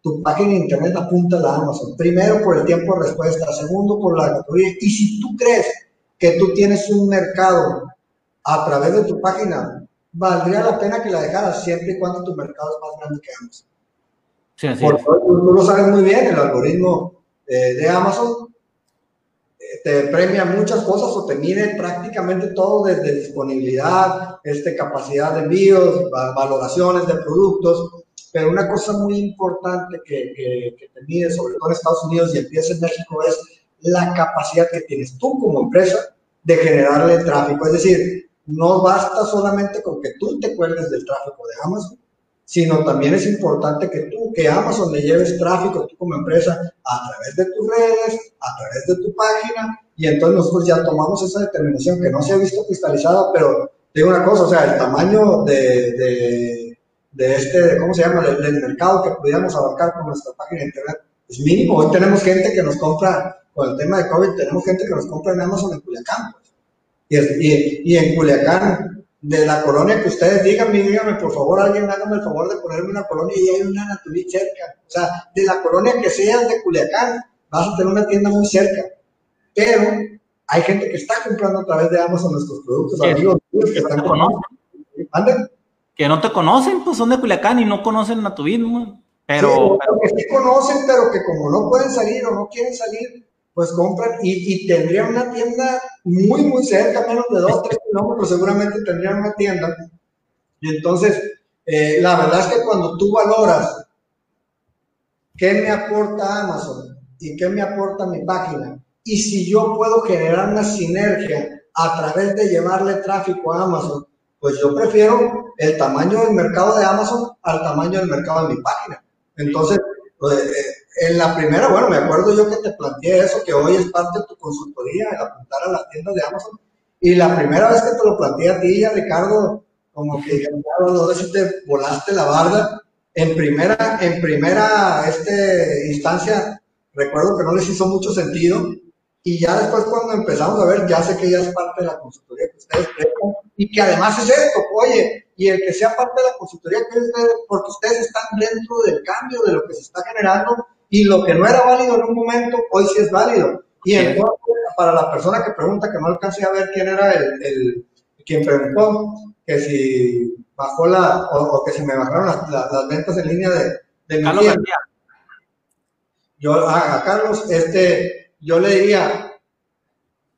tu página de internet apunta a la Amazon. Primero, por el tiempo de respuesta. Segundo, por la categoría. Y si tú crees que tú tienes un mercado a través de tu página, valdría la pena que la dejaras siempre y cuando tu mercado es más grande que Amazon. Sí, así Por, Tú lo sabes muy bien, el algoritmo eh, de Amazon te premia muchas cosas o te mide prácticamente todo desde disponibilidad, este, capacidad de envíos, valoraciones de productos, pero una cosa muy importante que, que, que te mide, sobre todo en Estados Unidos y empieza en México, es la capacidad que tienes tú como empresa de generarle tráfico. Es decir, no basta solamente con que tú te cuelgues del tráfico de Amazon, sino también es importante que tú, que Amazon le lleves tráfico tú como empresa a través de tus redes, a través de tu página, y entonces nosotros ya tomamos esa determinación que no se ha visto cristalizada, pero digo una cosa, o sea, el tamaño de, de, este, ¿cómo se llama?, del, mercado que pudiéramos abarcar con nuestra página de internet es mínimo. Hoy tenemos gente que nos compra con el tema de COVID, tenemos gente que nos compra en Amazon en Culiacán. Pues. Y, y, en Culiacán, de la colonia que ustedes díganme, díganme, por favor, alguien hágame el favor de ponerme una colonia y hay una Naturí cerca. O sea, de la colonia que sea de Culiacán, vas a tener una tienda muy cerca. Pero hay gente que está comprando a través de Amazon nuestros productos, amigos que están comprando. Que no te conocen, pues son de Culiacán y no conocen Naturismo. Pero, pero, que sí conocen, pero que como no pueden salir o no quieren salir, pues compran y, y tendrían una tienda muy, muy cerca, menos de dos, tres kilómetros, seguramente tendrían una tienda. Y entonces, eh, la verdad es que cuando tú valoras qué me aporta Amazon y qué me aporta mi página, y si yo puedo generar una sinergia a través de llevarle tráfico a Amazon, pues yo prefiero el tamaño del mercado de Amazon al tamaño del mercado de mi página. Entonces, pues, eh, en la primera, bueno, me acuerdo yo que te planteé eso, que hoy es parte de tu consultoría, el apuntar a las tiendas de Amazon. Y la primera vez que te lo planteé a ti, ya Ricardo, como que sé si te volaste la barda. En primera, en primera este, instancia, recuerdo que no les hizo mucho sentido. Y ya después cuando empezamos a ver, ya sé que ya es parte de la consultoría que ustedes prestan. Y que además es esto, oye, y el que sea parte de la consultoría, que es porque ustedes están dentro del cambio de lo que se está generando y lo que no era válido en un momento, hoy sí es válido. Y entonces, para la persona que pregunta, que no alcancé a ver quién era el, el quien preguntó, que si bajó la, o, que si me bajaron las, las, ventas en línea de, de mi tienda. Yo, a, Carlos, este, yo le diría,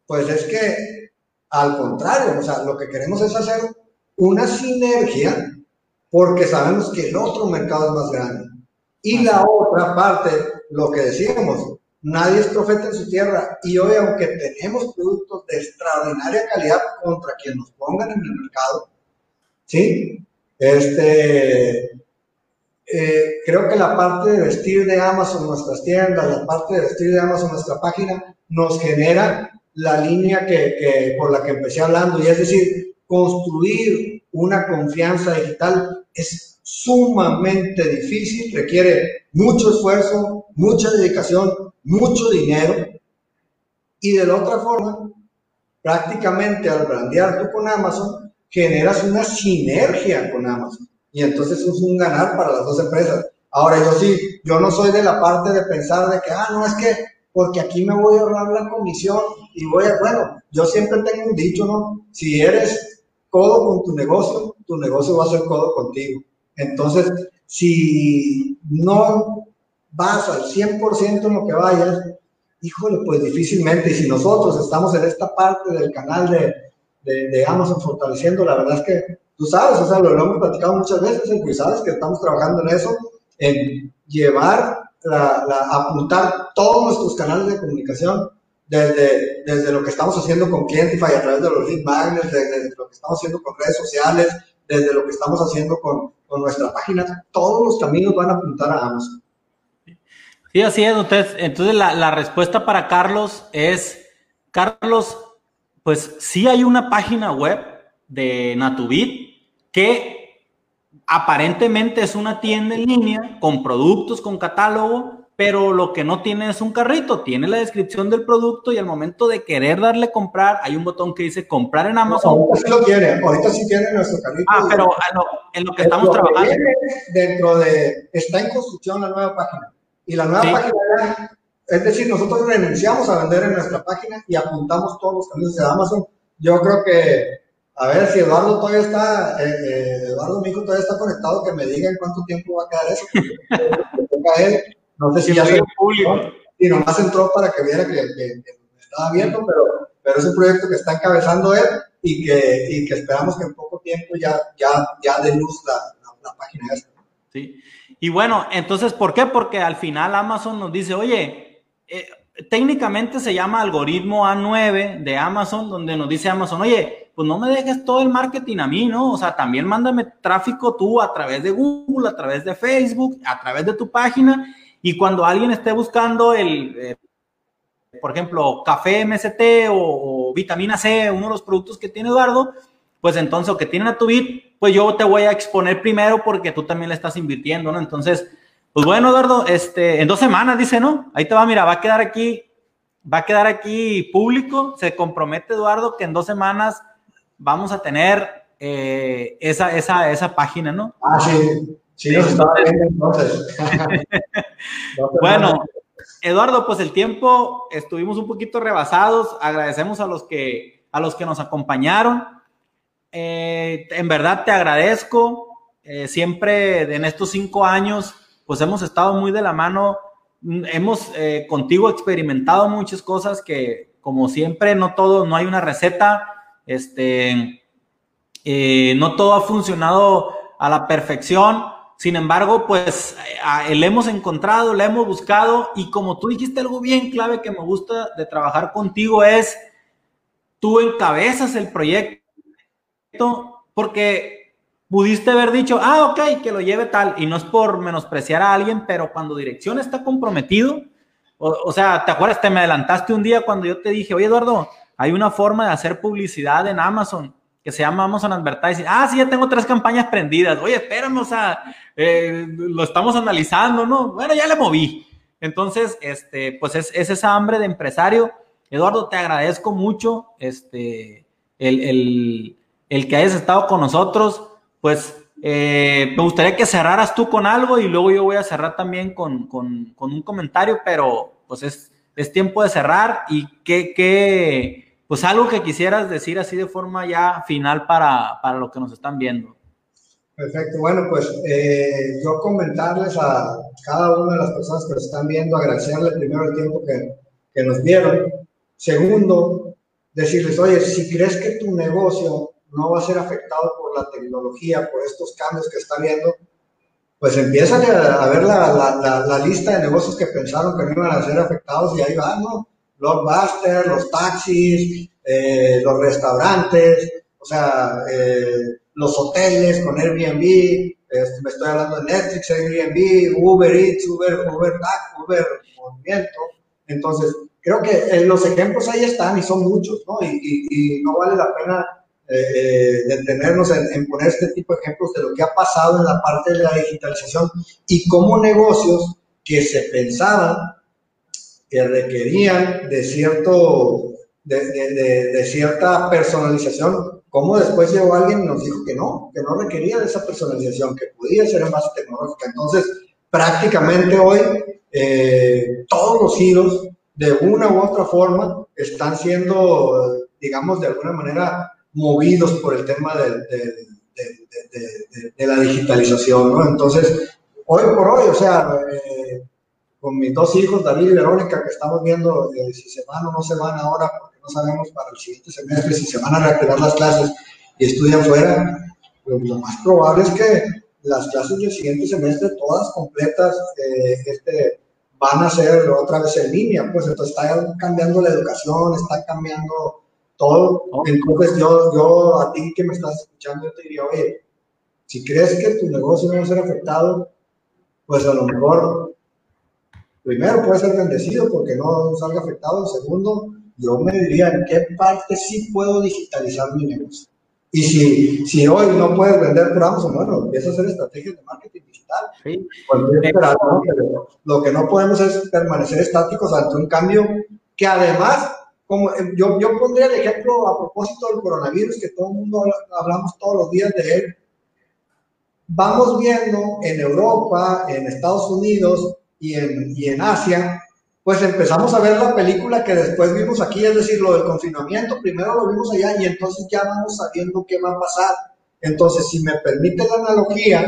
pues es que al contrario, o sea, lo que queremos es hacer una sinergia porque sabemos que el otro mercado es más grande. Y la otra parte, lo que decíamos, nadie es profeta en su tierra. Y hoy, aunque tenemos productos de extraordinaria calidad contra quien nos pongan en el mercado, ¿sí? Este, eh, creo que la parte de vestir de Amazon nuestras tiendas, la parte de vestir de Amazon nuestra página, nos genera la línea que, que, por la que empecé hablando, y es decir, construir una confianza digital es sumamente difícil, requiere mucho esfuerzo, mucha dedicación, mucho dinero. Y de la otra forma, prácticamente al brandear tú con Amazon, generas una sinergia con Amazon. Y entonces es un ganar para las dos empresas. Ahora yo sí, yo no soy de la parte de pensar de que, ah, no, es que porque aquí me voy a ahorrar la comisión y voy a, bueno, yo siempre tengo un dicho, ¿no? Si eres codo con tu negocio, tu negocio va a ser codo contigo. Entonces, si no vas al 100% en lo que vayas, híjole, pues difícilmente, y si nosotros estamos en esta parte del canal de, de, Amazon fortaleciendo, la verdad es que tú sabes, o sea, lo, hemos platicado muchas veces, y sabes que estamos trabajando en eso, en llevar, la, apuntar todos nuestros canales de comunicación desde, desde lo que estamos haciendo con Clientify a través de los lead magnets, desde lo que estamos haciendo con redes sociales, desde lo que estamos haciendo con, nuestra página, todos los caminos van a apuntar a Amazon. Sí, así es. Entonces, entonces la, la respuesta para Carlos es, Carlos, pues sí hay una página web de Natubit que aparentemente es una tienda en línea con productos, con catálogo, pero lo que no tiene es un carrito, tiene la descripción del producto y al momento de querer darle comprar, hay un botón que dice comprar en Amazon. ahorita sí lo tiene, ahorita sí tiene nuestro carrito. Ah, pero en lo que estamos trabajando. Dentro de, está en construcción la nueva página. Y la nueva página, es decir, nosotros renunciamos a vender en nuestra página y apuntamos todos los caminos de Amazon. Yo creo que, a ver si Eduardo todavía está, eh, eh, Eduardo Mico todavía está conectado, que me diga en cuánto tiempo va a quedar eso. No sé si ya soy público. Y nomás entró para que viera que, estaba abierto, pero, pero es un proyecto que está encabezando él y que, y que esperamos que en poco tiempo ya, ya, ya dé luz la, la, página esta. Sí. Y bueno, entonces, ¿por qué? Porque al final Amazon nos dice, oye, eh, técnicamente se llama algoritmo A9 de Amazon, donde nos dice Amazon, oye, pues no me dejes todo el marketing a mí, ¿no? O sea, también mándame tráfico tú a través de Google, a través de Facebook, a través de tu página y cuando alguien esté buscando el, eh, por ejemplo, café MST o, vitamina C, uno de los productos que tiene Eduardo, pues entonces, o que tienen a tu bit, pues yo te voy a exponer primero porque tú también le estás invirtiendo, ¿no? Entonces, pues bueno, Eduardo, este, en dos semanas, dice, ¿no? Ahí te va, mira, va a quedar aquí, va a quedar aquí público, se compromete Eduardo que en dos semanas vamos a tener eh, esa, esa, esa página, ¿no? Ah, sí. Sí, entonces. bueno, Eduardo, pues el tiempo estuvimos un poquito rebasados. Agradecemos a los que, a los que nos acompañaron. Eh, en verdad te agradezco. Eh, siempre en estos cinco años, pues hemos estado muy de la mano. Hemos eh, contigo experimentado muchas cosas que, como siempre, no todo, no hay una receta. Este, no todo ha funcionado a la perfección sin embargo, pues le hemos encontrado, le hemos buscado y como tú dijiste algo bien clave que me gusta de trabajar contigo es, tú encabezas el proyecto porque pudiste haber dicho, ah, ok, que lo lleve tal, y no es por menospreciar a alguien, pero cuando dirección está comprometido, o, o sea, ¿te acuerdas? Te me adelantaste un día cuando yo te dije, oye Eduardo, hay una forma de hacer publicidad en Amazon que se llama Amazon Advertising. Ah, sí, ya tengo tres campañas prendidas. Oye, espérame, o eh, lo estamos analizando, ¿no? Bueno, ya le moví. Entonces, este, pues es, esa hambre de empresario. Eduardo, te agradezco mucho este, el, que hayas estado con nosotros. Pues eh, me gustaría que cerraras tú con algo y luego yo voy a cerrar también con, un comentario, pero pues es, es tiempo de cerrar y qué, qué, pues algo que quisieras decir así de forma ya final para, para lo que nos están viendo. Perfecto, bueno, pues eh, yo comentarles a cada una de las personas que nos están viendo, agradecerle primero el tiempo que, que nos dieron. Segundo, decirles, oye, si crees que tu negocio no va a ser afectado por la tecnología, por estos cambios que está viendo, pues empiezan a, ver la, la, la, lista de negocios que pensaron que no iban a ser afectados y ahí van, ¿no? Blockbuster, los taxis, eh, los restaurantes, o sea, eh, los hoteles con Airbnb, este, me estoy hablando de Netflix, Airbnb, Uber Eats, Uber, Uber Uber Movimiento. Entonces, creo que eh, los ejemplos ahí están y son muchos, ¿no? Y, y, no vale la pena eh, detenernos en, en, poner este tipo de ejemplos de lo que ha pasado en la parte de la digitalización y cómo negocios que se pensaban que requerían de, cierto, de, de, de cierta personalización, cómo después llegó alguien y nos dijo que no, que no requería de esa personalización, que podía ser en base tecnológica. Entonces, prácticamente hoy, eh, todos los giros, de una u otra forma, están siendo, digamos, de alguna manera movidos por el tema de, de, de la digitalización, ¿no? Entonces, hoy por hoy, o sea, eh, con mis dos hijos, David y Verónica, que estamos viendo eh, si se van o no se van ahora, porque no sabemos para el siguiente semestre si se van a reactivar las clases y estudian fuera, pues lo más probable es que las clases del siguiente semestre, todas completas, eh, este, van a ser otra vez en línea, pues entonces está cambiando la educación, está cambiando todo. Entonces yo, yo a ti que me estás escuchando, yo te diría, oye, si crees que tu negocio no va a ser afectado, pues a lo mejor, primero puede ser bendecido porque no salga afectado. Segundo, yo me diría en qué parte sí puedo digitalizar mi negocio. Y si, si hoy no puedes vender por Amazon, bueno, empieza a hacer estrategias de marketing digital. Sí. lo que no podemos es permanecer estáticos ante un cambio que además, como yo, yo pondría el ejemplo a propósito del coronavirus, que todo el mundo hablamos todos los días de él, vamos viendo en Europa, en Estados Unidos y en, y en Asia, pues empezamos a ver la película que después vimos aquí, es decir, lo del confinamiento, primero lo vimos allá y entonces ya vamos sabiendo qué va a pasar. Entonces, si me permite la analogía,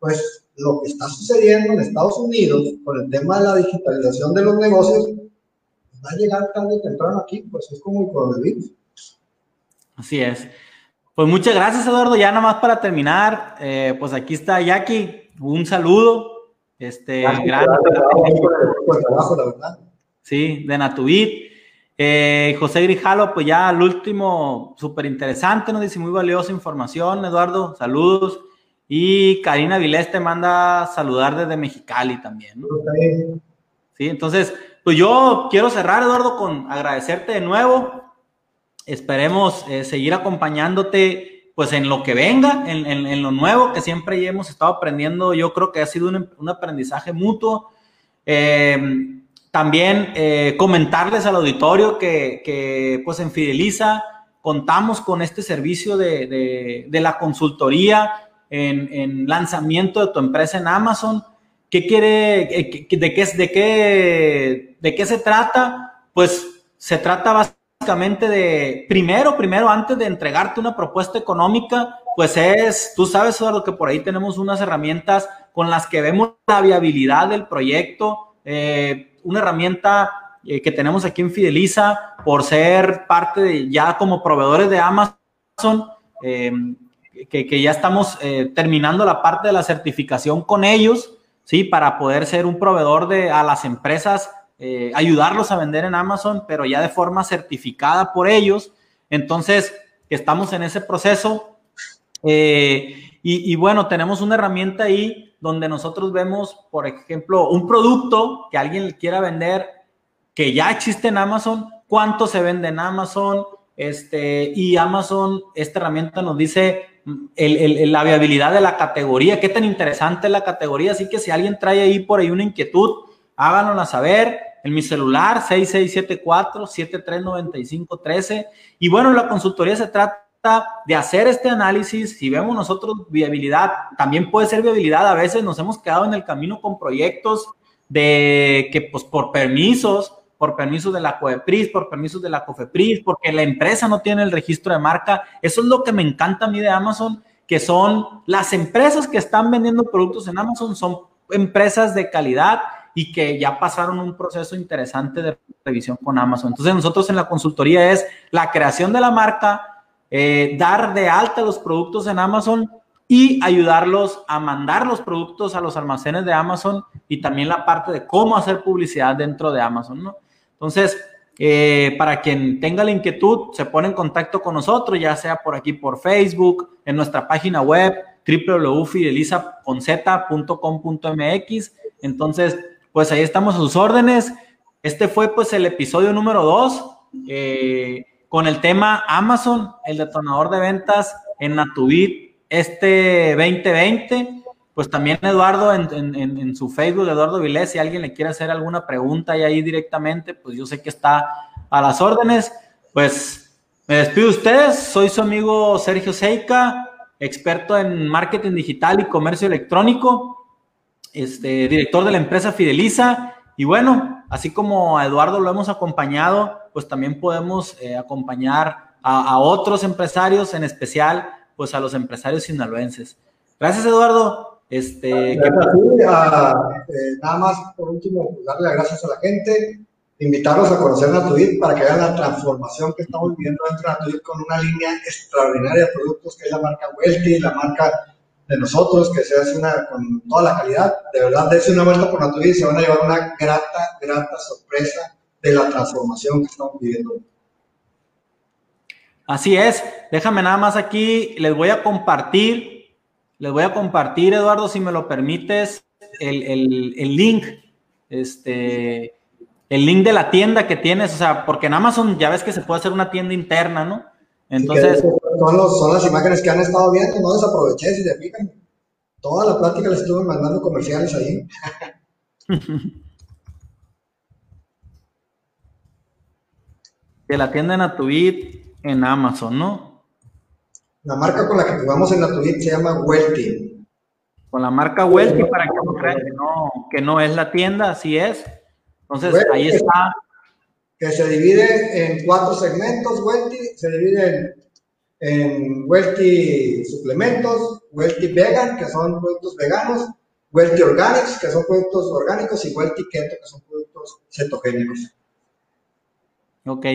pues lo que está sucediendo en Estados Unidos con el tema de la digitalización de los negocios, va a llegar tarde o temprano aquí, pues es como el coronavirus. Así es. Pues muchas gracias, Eduardo. Ya nomás para terminar, eh, pues aquí está Jackie. Un saludo. Este, gran, trabajo, la verdad. Sí, de Natubit. Eh, José Grijalo, pues ya al último, súper interesante, nos dice muy valiosa información, Eduardo. Saludos. Y Karina Vilés te manda saludar desde Mexicali también. ¿no? Sí, entonces, pues yo quiero cerrar, Eduardo, con agradecerte de nuevo Esperemos eh, seguir acompañándote pues en lo que venga, en, lo nuevo que siempre hemos estado aprendiendo. Yo creo que ha sido un, aprendizaje mutuo. Em, también eh, comentarles al auditorio que, pues en Fideliza contamos con este servicio de, la consultoría en, lanzamiento de tu empresa en Amazon. ¿Qué quiere, eh, de qué, de qué, de qué se trata? Pues se trata básicamente de, primero, primero, antes de entregarte una propuesta económica, pues es, tú sabes, Eduardo, que por ahí tenemos unas herramientas con las que vemos la viabilidad del proyecto, eh, una herramienta eh, que tenemos aquí en Fideliza por ser parte de, ya como proveedores de Amazon, eh, que, que, ya estamos terminando la parte de la certificación con ellos, ¿sí? Para poder ser un proveedor de, a las empresas eh, ayudarlos a vender en Amazon, pero ya de forma certificada por ellos. Entonces, estamos en ese proceso. Eh, y, bueno, tenemos una herramienta ahí donde nosotros vemos, por ejemplo, un producto que alguien quiera vender que ya existe en Amazon, cuánto se vende en Amazon, este, y Amazon, esta herramienta nos dice la viabilidad de la categoría, qué tan interesante es la categoría, así que si alguien trae ahí por ahí una inquietud, háganosla saber, en mi celular 6674-739513. Y bueno, la consultoría se trata de hacer este análisis. Si vemos nosotros viabilidad, también puede ser viabilidad. A veces nos hemos quedado en el camino con proyectos de que, pues, por permisos, por permisos de la COEPRIS, por permisos de la COFEPRIS, porque la empresa no tiene el registro de marca. Eso es lo que me encanta a mí de Amazon, que son las empresas que están vendiendo productos en Amazon, son empresas de calidad y que ya pasaron un proceso interesante de revisión con Amazon. Entonces nosotros en la consultoría es la creación de la marca, eh, dar de alta los productos en Amazon y ayudarlos a mandar los productos a los almacenes de Amazon y también la parte de cómo hacer publicidad dentro de Amazon. ¿no? Entonces, eh, para quien tenga la inquietud, se pone en contacto con nosotros, ya sea por aquí por Facebook, en nuestra página web www.fideliza.com.mx. Entonces, pues ahí estamos a sus órdenes. Este fue pues el episodio número dos. Eh, con el tema Amazon, el detonador de ventas en Natubit este 2020. Pues también Eduardo en, su Facebook, Eduardo Vilés, si alguien le quiere hacer alguna pregunta y ahí directamente, pues yo sé que está a las órdenes. Pues me despido de ustedes, soy su amigo Sergio Seika, experto en marketing digital y comercio electrónico, este, director de la empresa Fideliza. Y bueno, así como a Eduardo lo hemos acompañado, pues también podemos eh, acompañar a, otros empresarios, en especial, pues a los empresarios sinaloenses. Gracias, Eduardo. Este, eh, nada más, por último, pues, darle las gracias a la gente, invitarlos a conocer Natuit para que vean la transformación que estamos viviendo dentro de Natuit con una línea extraordinaria de productos que es la marca Welty, la marca de nosotros, que se hace una con toda la calidad. De verdad, dense una vuelta por Natuit y se van a llevar una grata, grata sorpresa de la transformación que estamos viviendo. Así es, déjame nada más aquí, les voy a compartir, les voy a compartir, Eduardo, si me lo permites, el, el, link, este, el link de la tienda que tienes, o sea, porque en Amazon ya ves que se puede hacer una tienda interna, ¿no? Entonces... son, son las imágenes que han estado viendo, no desaproveché, si te fijan. Toda la plática les estuve mandando comerciales ahí. que la tienda en Atubit en Amazon, ¿no? La marca con la que jugamos en Atubit se llama Welty. Con la marca Welty para que no crean que no, que no es la tienda, así es. Entonces, ahí está. Que se divide en cuatro segmentos, Welty, se divide en, en suplementos, Welty vegan, que son productos veganos, Welty organics, que son productos orgánicos, y Welty keto, que son productos cetogénicos. Ok.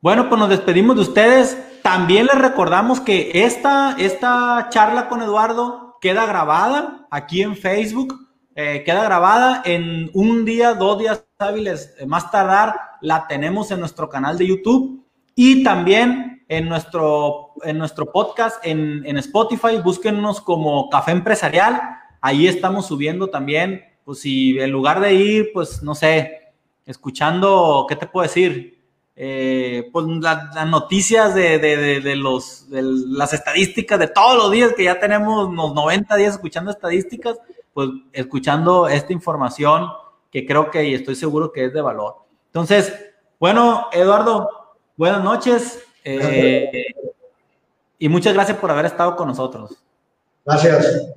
Bueno, pues nos despedimos de ustedes. También les recordamos que esta, esta charla con Eduardo queda grabada aquí en Facebook. Eh, queda grabada en un día, dos días hábiles, eh, más tardar, la tenemos en nuestro canal de YouTube y también en nuestro, en nuestro podcast en, en Spotify. Búsquennos como Café Empresarial. Ahí estamos subiendo también, pues si en lugar de ir, pues no sé, escuchando, ¿qué te puedo decir? Eh, pues las noticias de, los, las estadísticas de todos los días que ya tenemos unos 90 días escuchando estadísticas, pues escuchando esta información que creo que y estoy seguro que es de valor. Entonces, bueno, Eduardo, buenas noches eh, y muchas gracias por haber estado con nosotros. Gracias.